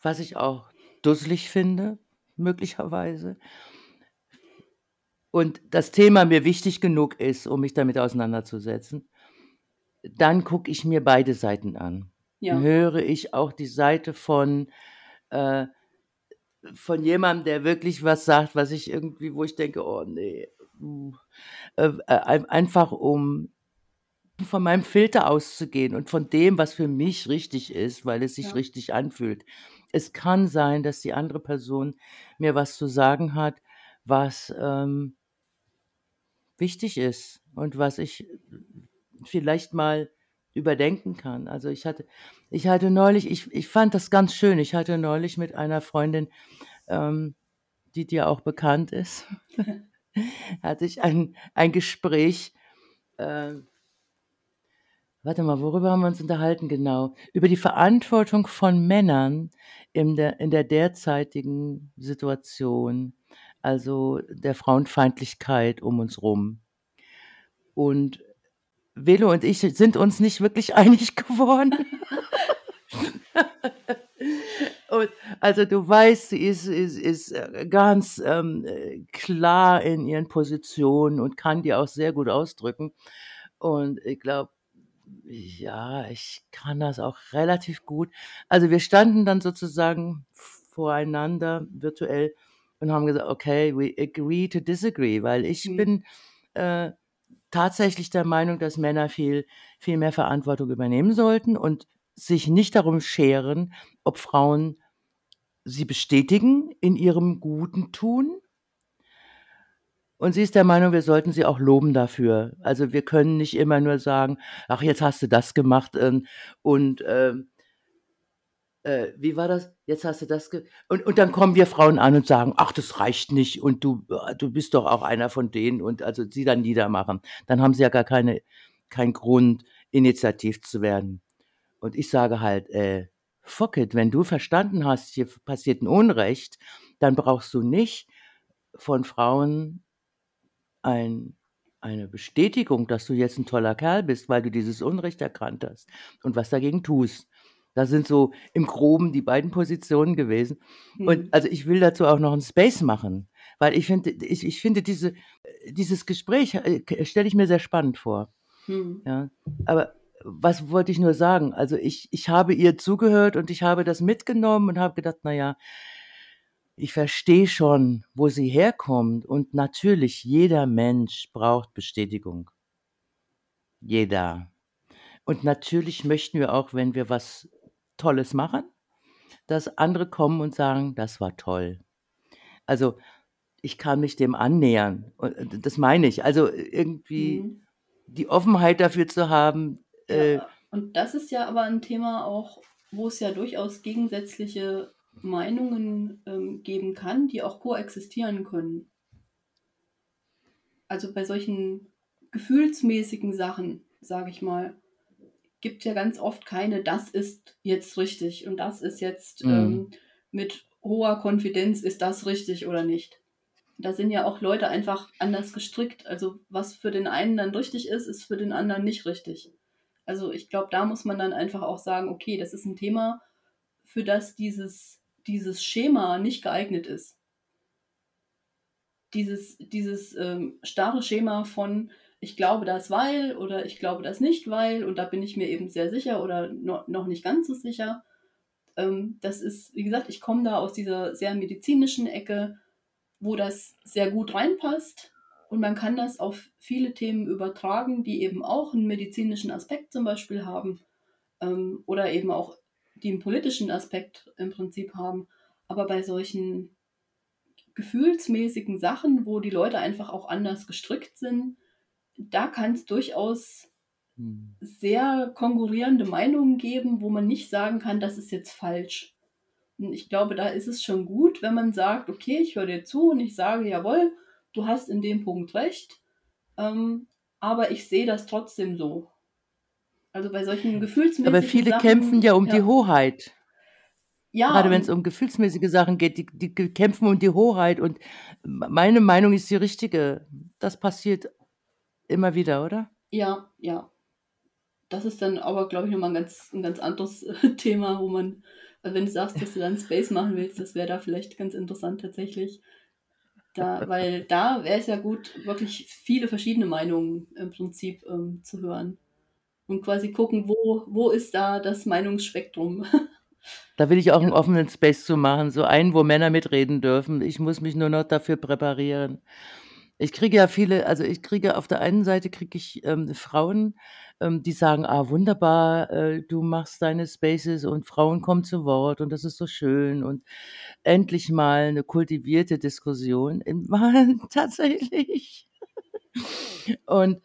was ich auch dusselig finde, möglicherweise, und das Thema mir wichtig genug ist, um mich damit auseinanderzusetzen, dann gucke ich mir beide Seiten an. Dann Ja, höre ich auch die Seite von, äh, von jemandem, der wirklich was sagt, was ich irgendwie, wo ich denke, oh nee, äh, äh, ein- einfach um von meinem Filter auszugehen und von dem, was für mich richtig ist, weil es sich ja, richtig anfühlt. Es kann sein, dass die andere Person mir was zu sagen hat, was ähm, wichtig ist und was ich vielleicht mal überdenken kann. Also ich hatte, ich hatte neulich, ich, ich fand das ganz schön. Ich hatte neulich mit einer Freundin, ähm, die dir auch bekannt ist, hatte ich ein, ein Gespräch. Äh, warte mal, worüber haben wir uns unterhalten genau? Über die Verantwortung von Männern in der, in der derzeitigen Situation, also der Frauenfeindlichkeit um uns rum. Und Velo und ich sind uns nicht wirklich einig geworden. Und also du weißt, sie ist, ist, ist äh, ganz ähm, äh, klar in ihren Positionen und kann die auch sehr gut ausdrücken. Und ich glaube, ja, ich kann das auch relativ gut. Also wir standen dann sozusagen voreinander virtuell und haben gesagt, okay, we agree to disagree, weil ich hm, bin äh, tatsächlich der Meinung, dass Männer viel, viel mehr Verantwortung übernehmen sollten und sich nicht darum scheren, ob Frauen sie bestätigen in ihrem guten Tun. Und sie ist der Meinung, wir sollten sie auch loben dafür. Also wir können nicht immer nur sagen, ach, jetzt hast du das gemacht ähm, und ähm, äh, wie war das? Jetzt hast du das und, und dann kommen wir Frauen an und sagen, ach, das reicht nicht und du, äh, du bist doch auch einer von denen und also sie dann niedermachen. Dann haben sie ja gar keine, keinen Grund, initiativ zu werden. Und ich sage halt, äh, fuck it, wenn du verstanden hast, hier passiert ein Unrecht, dann brauchst du nicht von Frauen ein, eine Bestätigung, dass du jetzt ein toller Kerl bist, weil du dieses Unrecht erkannt hast und was dagegen tust. Das sind so im Groben die beiden Positionen gewesen. Und hm, also ich will dazu auch noch einen Space machen, weil ich finde, ich, ich finde diese, dieses Gespräch äh, stelle ich mir sehr spannend vor. hm, Ja, aber was wollte ich nur sagen? Also ich, ich habe ihr zugehört und ich habe das mitgenommen und habe gedacht, na ja, ich verstehe schon, wo sie herkommt. Und natürlich, jeder Mensch braucht Bestätigung. Jeder. Und natürlich möchten wir auch, wenn wir was Tolles machen, dass andere kommen und sagen, das war toll. Also ich kann mich dem annähern. Und das meine ich. Also irgendwie hm. die Offenheit dafür zu haben, äh, Ja, und das ist ja aber ein Thema auch, wo es ja durchaus gegensätzliche Meinungen ähm, geben kann, die auch koexistieren können. also bei solchen gefühlsmäßigen Sachen, sage ich mal, gibt ja ganz oft keine, das ist jetzt richtig und das ist jetzt Mhm. ähm, mit hoher Konfidenz, ist das richtig oder nicht. Da sind ja auch Leute einfach anders gestrickt. Also was für den einen dann richtig ist, ist für den anderen nicht richtig. Also ich glaube, da muss man dann einfach auch sagen, okay, das ist ein Thema, für das dieses, dieses Schema nicht geeignet ist. Dieses, dieses ähm, starre Schema von, ich glaube das weil oder ich glaube das nicht weil und da bin ich mir eben sehr sicher oder no, noch nicht ganz so sicher. Ähm, das ist, wie gesagt, ich komme da aus dieser sehr medizinischen Ecke, wo das sehr gut reinpasst und man kann das auf viele Themen übertragen, die eben auch einen medizinischen Aspekt zum Beispiel haben ähm, oder eben auch die einen politischen Aspekt im Prinzip haben. Aber bei solchen gefühlsmäßigen Sachen, wo die Leute einfach auch anders gestrickt sind, da kann es durchaus Mhm. sehr konkurrierende Meinungen geben, wo man nicht sagen kann, das ist jetzt falsch. Und ich glaube, da ist es schon gut, wenn man sagt, okay, ich höre dir zu und ich sage, jawohl, du hast in dem Punkt recht, ähm, aber ich sehe das trotzdem so. Also bei solchen gefühlsmäßigen Aber viele Sachen, kämpfen ja um die ja, Hoheit. ja, Gerade wenn es um gefühlsmäßige Sachen geht, die, die kämpfen um die Hoheit. Und meine Meinung ist die richtige. Das passiert immer wieder, oder? ja, ja. Das ist dann aber, glaube ich, nochmal ein ganz, ein ganz anderes Thema, wo man, wenn du sagst, dass du dann Space machen willst, das wäre da vielleicht ganz interessant tatsächlich. Da, weil da wäre es ja gut, wirklich viele verschiedene Meinungen im Prinzip ähm, zu hören. Und quasi gucken, wo, wo ist da das Meinungsspektrum. Da will ich auch einen offenen Space zu machen, so einen, wo Männer mitreden dürfen. Ich muss mich nur noch dafür präparieren. Ich kriege ja viele, also ich kriege auf der einen Seite kriege ich ähm, Frauen, ähm, die sagen, ah wunderbar, äh, du machst deine Spaces und Frauen kommen zu Wort und das ist so schön und endlich mal eine kultivierte Diskussion. Tatsächlich. Und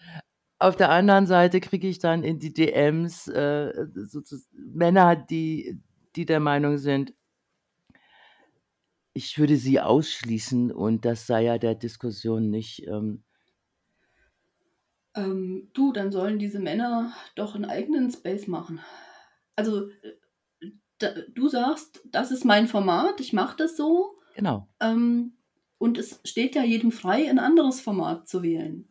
auf der anderen Seite kriege ich dann in die DMs äh, Männer, die, die der Meinung sind, ich würde sie ausschließen und das sei ja der Diskussion nicht. Ähm, ähm, du, dann sollen diese Männer doch einen eigenen Space machen. Also, äh, da, du sagst, das ist mein Format, ich mache das so. genau. Ähm, und es steht ja jedem frei, ein anderes Format zu wählen.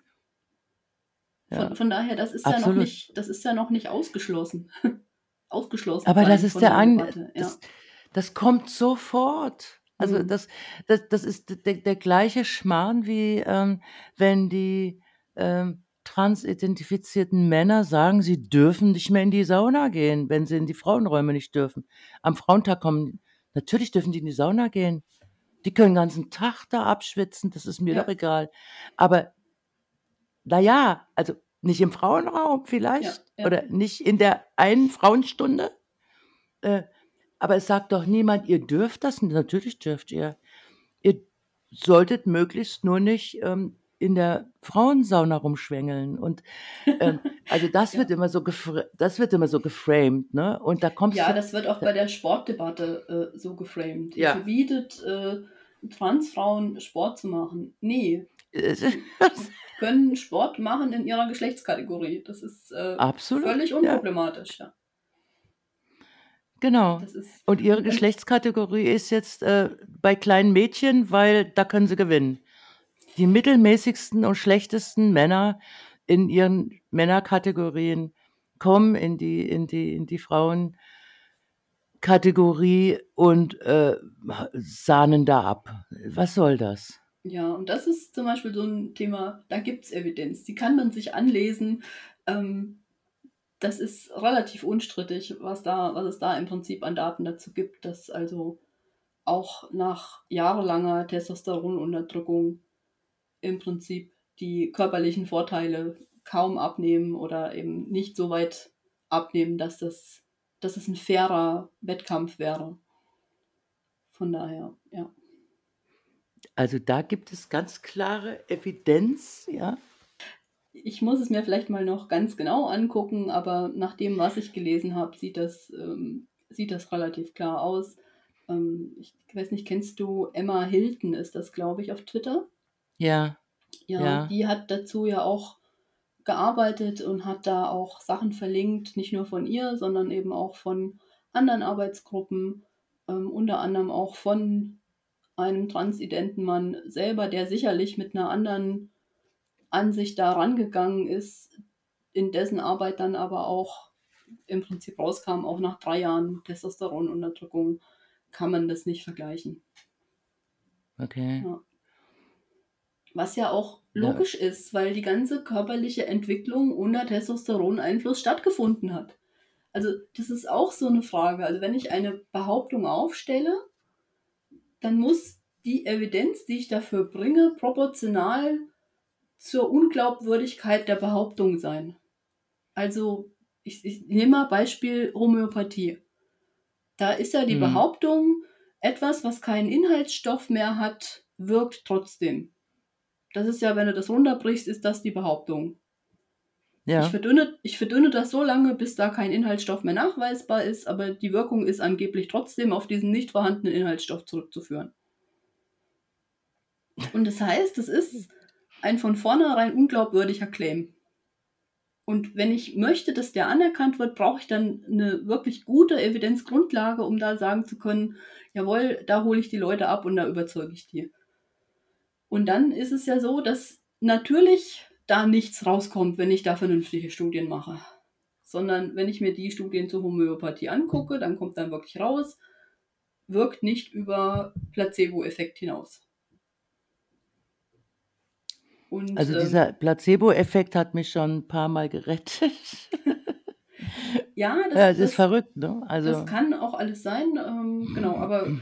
Von, Ja, von daher, das ist ja noch nicht, das ist ja noch nicht ausgeschlossen. ausgeschlossen Aber das ist von der der ein, Debatte, ja. das, das kommt sofort. Also Hm. das, das, das ist der, der gleiche Schmarrn wie ähm, wenn die ähm, transidentifizierten Männer sagen, sie dürfen nicht mehr in die Sauna gehen, wenn sie in die Frauenräume nicht dürfen. Am Frauentag kommen, natürlich dürfen die in die Sauna gehen. Die können den ganzen Tag da abschwitzen, das ist mir doch Ja, egal. Aber na ja, also nicht im Frauenraum ja, vielleicht ja. oder nicht in der einen Frauenstunde. Äh, aber es sagt doch niemand, ihr dürft das. Natürlich dürft ihr. Ihr solltet möglichst nur nicht ähm, in der Frauensauna rumschwängeln. Und ähm, also das Ja. wird immer so das wird immer so geframed, ne? Und da kommst Ja, das wird auch bei der Sportdebatte äh, so geframed. Ihr Ja. verbietet äh, Transfrauen Sport zu machen. Nee, äh, können Sport machen in ihrer Geschlechtskategorie. Das ist äh, Absolut, völlig unproblematisch, ja. Genau. Und ihre Geschlechtskategorie ist jetzt äh, bei kleinen Mädchen, weil da können sie gewinnen. Die mittelmäßigsten und schlechtesten Männer in ihren Männerkategorien kommen in die, in die, in die Frauenkategorie und äh, sahnen da ab. Was soll das? ja, und das ist zum Beispiel so ein Thema, da gibt es Evidenz. Die kann man sich anlesen. Ähm, das ist relativ unstrittig, was da, was es da im Prinzip an Daten dazu gibt, dass also auch nach jahrelanger Testosteronunterdrückung im Prinzip die körperlichen Vorteile kaum abnehmen oder eben nicht so weit abnehmen, dass das, dass es ein fairer Wettkampf wäre. Von daher, ja. Also da gibt es ganz klare Evidenz, ja. Ich muss es mir vielleicht mal noch ganz genau angucken, aber nach dem, was ich gelesen habe, sieht das, ähm, sieht das relativ klar aus. Ähm, ich weiß nicht, kennst du Emma Hilton, ist das, glaube ich, auf Twitter? Ja. Ja, Ja. die hat dazu ja auch gearbeitet und hat da auch Sachen verlinkt, nicht nur von ihr, sondern eben auch von anderen Arbeitsgruppen, ähm, unter anderem auch von einem transidenten Mann selber, der sicherlich mit 'ner anderen Ansicht da rangegangen ist, in dessen Arbeit dann aber auch im Prinzip rauskam, auch nach 3 Jahren Testosteronunterdrückung kann man das nicht vergleichen. Okay. Ja. Was ja auch Ja. logisch ist, weil die ganze körperliche Entwicklung unter Testosteroneinfluss stattgefunden hat. Also, das ist auch so 'ne Frage. Also, wenn ich eine Behauptung aufstelle, dann muss die Evidenz, die ich dafür bringe, proportional zur Unglaubwürdigkeit der Behauptung sein. Also, ich ich nehme mal Beispiel Homöopathie. Da ist ja die Mhm. Behauptung, etwas, was keinen Inhaltsstoff mehr hat, wirkt trotzdem. Das ist ja, wenn du das runterbrichst, ist das die Behauptung. Ich Ja. verdünne ich verdünne das so lange, bis da kein Inhaltsstoff mehr nachweisbar ist, aber die Wirkung ist angeblich trotzdem auf diesen nicht vorhandenen Inhaltsstoff zurückzuführen. Und das heißt, es ist ein von vornherein unglaubwürdiger Claim. Und wenn ich möchte, dass der anerkannt wird, brauche ich dann 'ne wirklich gute Evidenzgrundlage, um da sagen zu können: „Jawohl, da hole ich die Leute ab und da überzeuge ich die.“ Und dann ist es ja so, dass natürlich da nichts rauskommt, wenn ich da vernünftige Studien mache. Sondern wenn ich mir die Studien zur Homöopathie angucke, dann kommt dann wirklich raus, wirkt nicht über Placeboeffekt hinaus. Und, Also, ähm dieser Placeboeffekt hat mich schon 'n paarmal gerettet. Ja, das Ja, es ist das verrückt, ne? das Also kann auch alles sein, ähm, genau, aber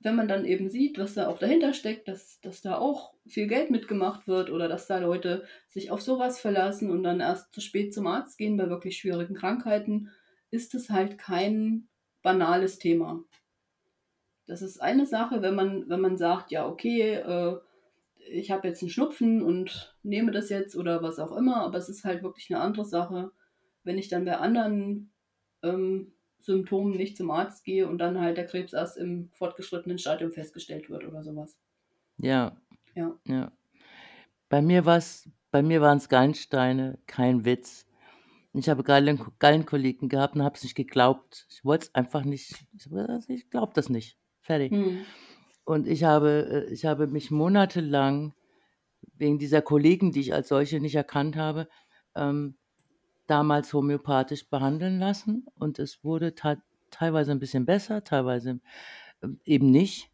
wenn man dann eben sieht, was da auch dahinter steckt, dass dass da auch viel Geld mitgemacht wird oder dass da Leute sich auf so was verlassen und dann erst zu spät zum Arzt gehen bei wirklich schwierigen Krankheiten, ist das halt kein banales Thema. Das ist eine Sache, wenn man wenn man sagt: „Ja, okay, äh, ich habe jetzt 'n Schnupfen und nehme das jetzt“ oder was auch immer, aber es ist halt wirklich 'ne andere Sache, wenn ich dann bei anderen, ähm, Symptomen nicht zum Arzt gehe und dann halt der Krebs erst im fortgeschrittenen Stadium festgestellt wird oder so was. Ja. Ja. Ja. Bei mir war's bei mir waren's Gallensteine, kein Witz. Ich habe Gallen Gallenkoliken gehabt und habe es nicht geglaubt. Ich wollte es einfach nicht ich ich glaube das nicht. Fertig. Mhm. Und ich habe äh, ich habe mich monatelang wegen dieser Koliken, die ich als solche nicht erkannt habe, ähm, damals homöopathisch behandeln lassen und es wurde teilweise 'n bisschen besser, teilweise, ähm, eben nicht.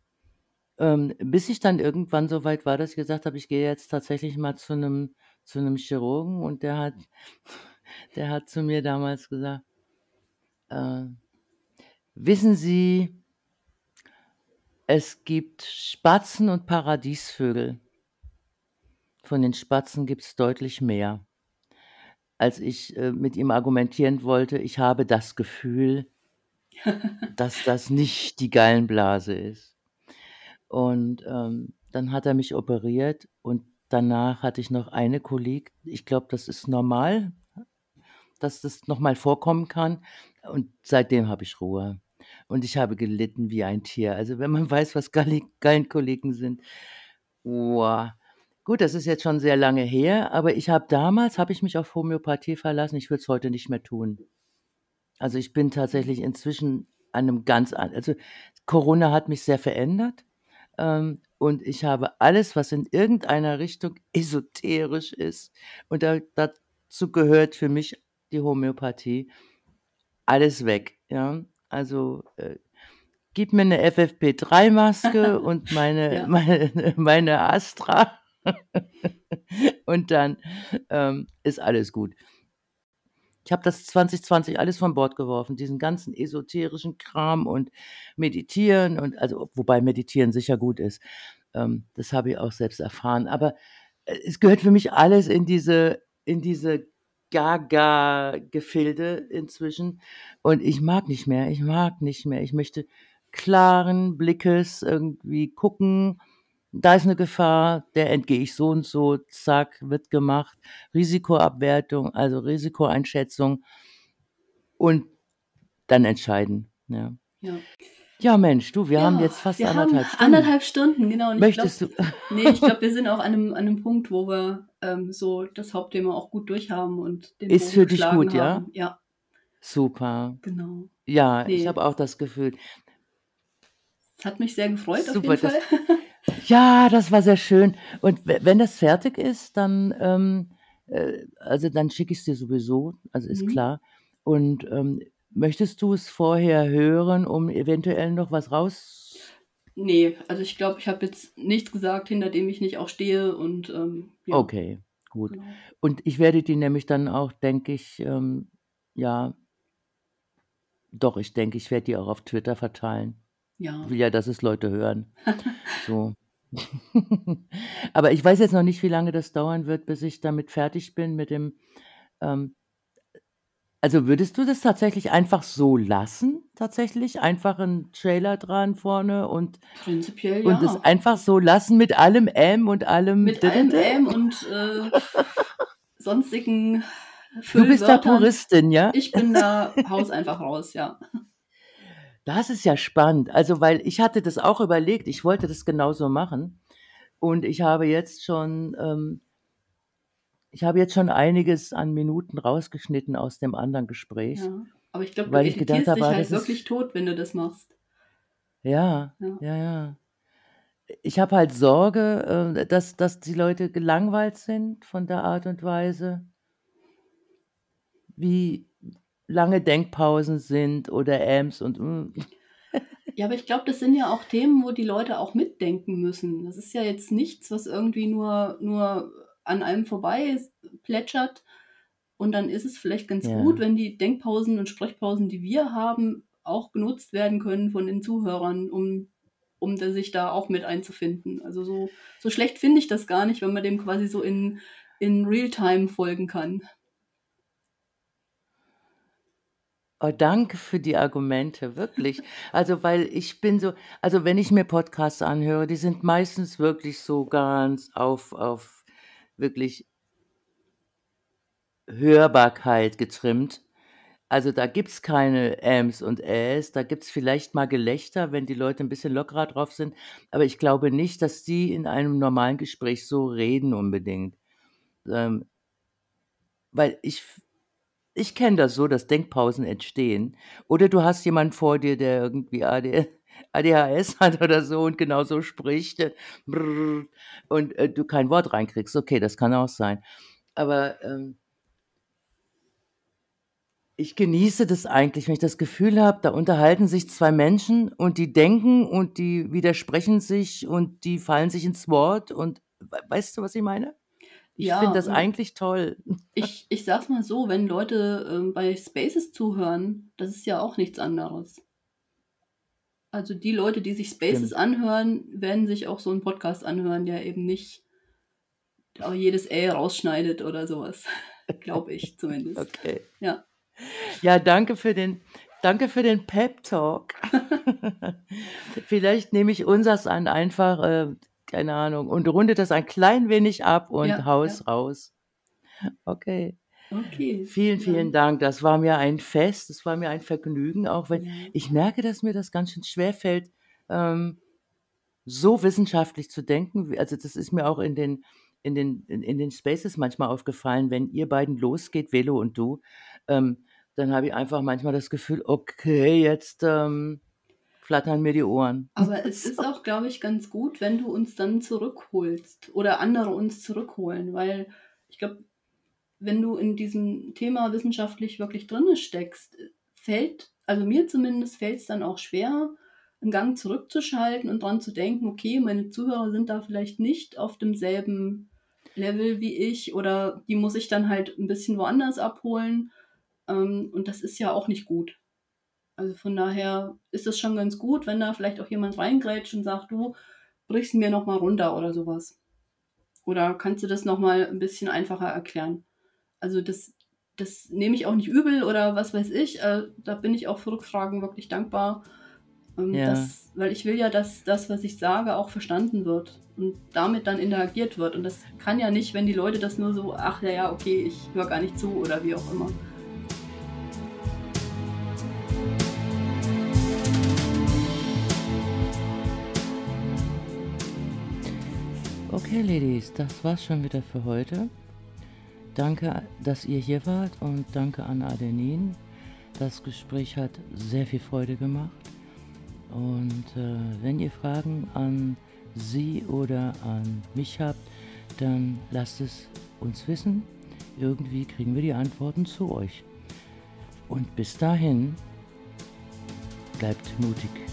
Ähm, bis ich dann irgendwann so weit war, dass ich gesagt habe: „Ich gehe jetzt tatsächlich mal zu 'nem zu 'nem Chirurgen“ und der hat der hat zu mir damals gesagt äh: „Wissen Sie“ „es gibt Spatzen und Paradiesvögel.“ „Von den Spatzen gibt's deutlich mehr.“ Als ich, äh, mit ihm argumentieren wollte: „Ich habe das Gefühl“ „dass das nicht die Gallenblase ist.“ Und, ähm, dann hat er mich operiert und danach hatte ich noch eine Kolik. Ich glaube, das ist normal, dass das noch mal vorkommen kann und seitdem habe ich Ruhe. Und ich habe gelitten wie ein Tier. Also, wenn man weiß, was Galli Gallenkoliken sind, boah. Gut, das ist jetzt schon sehr lange her, aber ich habe damals habe ich mich auf Homöopathie verlassen. Ich würde es heute nicht mehr tun. Also, ich bin tatsächlich inzwischen an 'nem ganz an also, Corona hat mich sehr verändert, ähm, und ich habe alles, was in irgendeiner Richtung esoterisch ist und da dazu gehört für mich die Homöopathie, alles weg, ja? Also, äh, gib mir 'ne FFP3-Maske und meine Ja. meine meine Astra und dann, ähm, ist alles gut. Ich habe das 2020 alles von Bord geworfen, diesen ganzen esoterischen Kram und Meditieren und also, wobei Meditieren sicher gut ist. Ähm, das habe ich auch selbst erfahren. Aber, äh, es gehört für mich alles in diese in diese Gaga-Gefilde inzwischen und ich mag nicht mehr. Ich mag nicht mehr. Ich möchte klaren Blickes irgendwie gucken, da ist 'ne Gefahr, der entgehe ich so und so, zack, wird gemacht. Risikoabwertung, also Risikoeinschätzung und dann entscheiden, ja. Ja. Ja, Mensch, du, wir haben Ja, jetzt fast haben anderthalb Stunden. anderthalb Stunden, genau. Und ich Möchtest du? nee, ich glaube, wir sind auch an einem, an einem Punkt, wo wir ähm, so das Hauptthema auch gut durchhaben und den Ist für dich gut, ja? haben. Ja, Super. genau. Ja, ich Nee, habe auch das Gefühl. es hat mich sehr gefreut, auf Super, jeden das, Fall. ja, das war sehr schön. Und wenn das fertig ist, dann, ähm, äh, also dann schicke ich es dir sowieso, also ist Mhm. klar. Und ähm, möchtest du es vorher hören, um eventuell noch was raus? Nee, also ich glaube, ich habe jetzt nichts gesagt, hinter dem ich nicht auch stehe und ähm, ja, Okay, gut. genau. Und ich werde die nämlich dann auch, denke ich, ähm, ja, doch, ich denke, ich werde die auch auf Twitter verteilen. Ich Ja. will ja, dass es Leute hören. So. Aber ich weiß jetzt noch nicht, wie lange das dauern wird, bis ich damit fertig bin mit dem. Ähm, also würdest du das tatsächlich einfach so lassen? Tatsächlich? Einfach einen Trailer dran vorne und, Prinzipiell und es ja. einfach so lassen mit allem M und allem Mit allem? M und äh, sonstigen Du bist da Füllwörtern. Puristin, ja? Ich bin da Haus einfach raus, ja. Das ist ja spannend. Also, weil ich hatte das auch überlegt, ich wollte das genauso machen. Und ich habe jetzt schon, ähm, ich habe jetzt schon einiges an Minuten rausgeschnitten aus dem anderen Gespräch, Ja. Aber ich glaube, du weil ich gedacht editierst habe, dich ah, halt wirklich tot, wenn du das machst. ja, Ja. ja, ja. Ich habe halt Sorge, äh, dass, dass die Leute gelangweilt sind von der Art und Weise, wie lange Denkpausen sind oder Ams und mm. Ja, aber ich glaube, das sind ja auch Themen, wo die Leute auch mitdenken müssen. Das ist ja jetzt nichts, was irgendwie nur, nur an einem vorbei plätschert. Und dann ist es vielleicht ganz gut, ja. wenn die Denkpausen und Sprechpausen, die wir haben, auch genutzt werden können von den Zuhörern, um, um sich da auch mit einzufinden. Also so, so schlecht finde ich das gar nicht, wenn man dem quasi so in, in Realtime folgen kann. Oh, danke für die Argumente, wirklich. Also, weil ich bin so, also wenn ich mir Podcasts anhöre, die sind meistens wirklich so ganz auf, auf wirklich Hörbarkeit getrimmt. Also da gibt's keine Äms und Äs, da gibt's vielleicht mal Gelächter, wenn die Leute ein bisschen lockerer drauf sind, aber ich glaube nicht, dass die in einem normalen Gespräch so reden unbedingt. Ähm, weil ich ich kenne das so, dass Denkpausen entstehen. Oder du hast jemanden vor dir, der irgendwie AD, ADHS hat oder so und genau so spricht äh, und äh, du kein Wort reinkriegst. Okay, das kann auch sein. Aber ähm, ich genieße das eigentlich, wenn ich das Gefühl habe, da unterhalten sich zwei Menschen und die denken und die widersprechen sich und die fallen sich ins Wort und we- weißt du, was ich meine? Ich Ja, finde das eigentlich toll. ich, ich sag's mal so, wenn Leute ähm, bei Spaces zuhören, das ist ja auch nichts anderes. Also die Leute, die sich Spaces Stimmt. anhören, werden sich auch so einen Podcast anhören, der eben nicht auch jedes Ä rausschneidet oder sowas. Glaube ich zumindest. Okay. Ja. Ja, danke für den, danke für den Pep Talk. Vielleicht nehme ich unsers an einfach, äh, keine Ahnung, und runde das ein klein wenig ab und Ja, haus ja. raus. Okay. Okay. Vielen, vielen Dank. Das war mir ein Fest, das war mir ein Vergnügen, auch wenn ja. ich merke, dass mir das ganz schön schwer fällt, ähm, so wissenschaftlich zu denken. Also das ist mir auch in den, in den, in, in den Spaces manchmal aufgefallen, wenn ihr beiden losgeht, Velo und du, ähm, dann habe ich einfach manchmal das Gefühl, okay, jetzt ähm, flattern mir die Ohren. Aber es ist auch, glaube ich, ganz gut, wenn du uns dann zurückholst oder andere uns zurückholen, weil ich glaube, wenn du in diesem Thema wissenschaftlich wirklich drinne steckst, fällt, also mir zumindest fällt es dann auch schwer, einen Gang zurückzuschalten und dran zu denken, okay, meine Zuhörer sind da vielleicht nicht auf demselben Level wie ich oder die muss ich dann halt ein bisschen woanders abholen. Ähm, und das ist ja auch nicht gut. Also von daher ist es schon ganz gut, wenn da vielleicht auch jemand reingrätscht und sagt, du brichst mir nochmal runter oder sowas. Oder kannst du das nochmal ein bisschen einfacher erklären? also das, das nehme ich auch nicht übel oder was weiß ich. Äh, da bin ich auch für Rückfragen wirklich dankbar. Ähm, ja. dass, weil ich will ja, dass das, was ich sage, auch verstanden wird und damit dann interagiert wird. Und das kann ja nicht, wenn die Leute das nur so, ach ja, ja, okay, ich höre gar nicht zu oder wie auch immer. Okay, Ladies, das war's schon wieder für heute. Danke, dass ihr hier wart und danke an Adenin. Das Gespräch hat sehr viel Freude gemacht. Und äh, wenn ihr Fragen an sie oder an mich habt, dann lasst es uns wissen. Irgendwie kriegen wir die Antworten zu euch. Und bis dahin, bleibt mutig.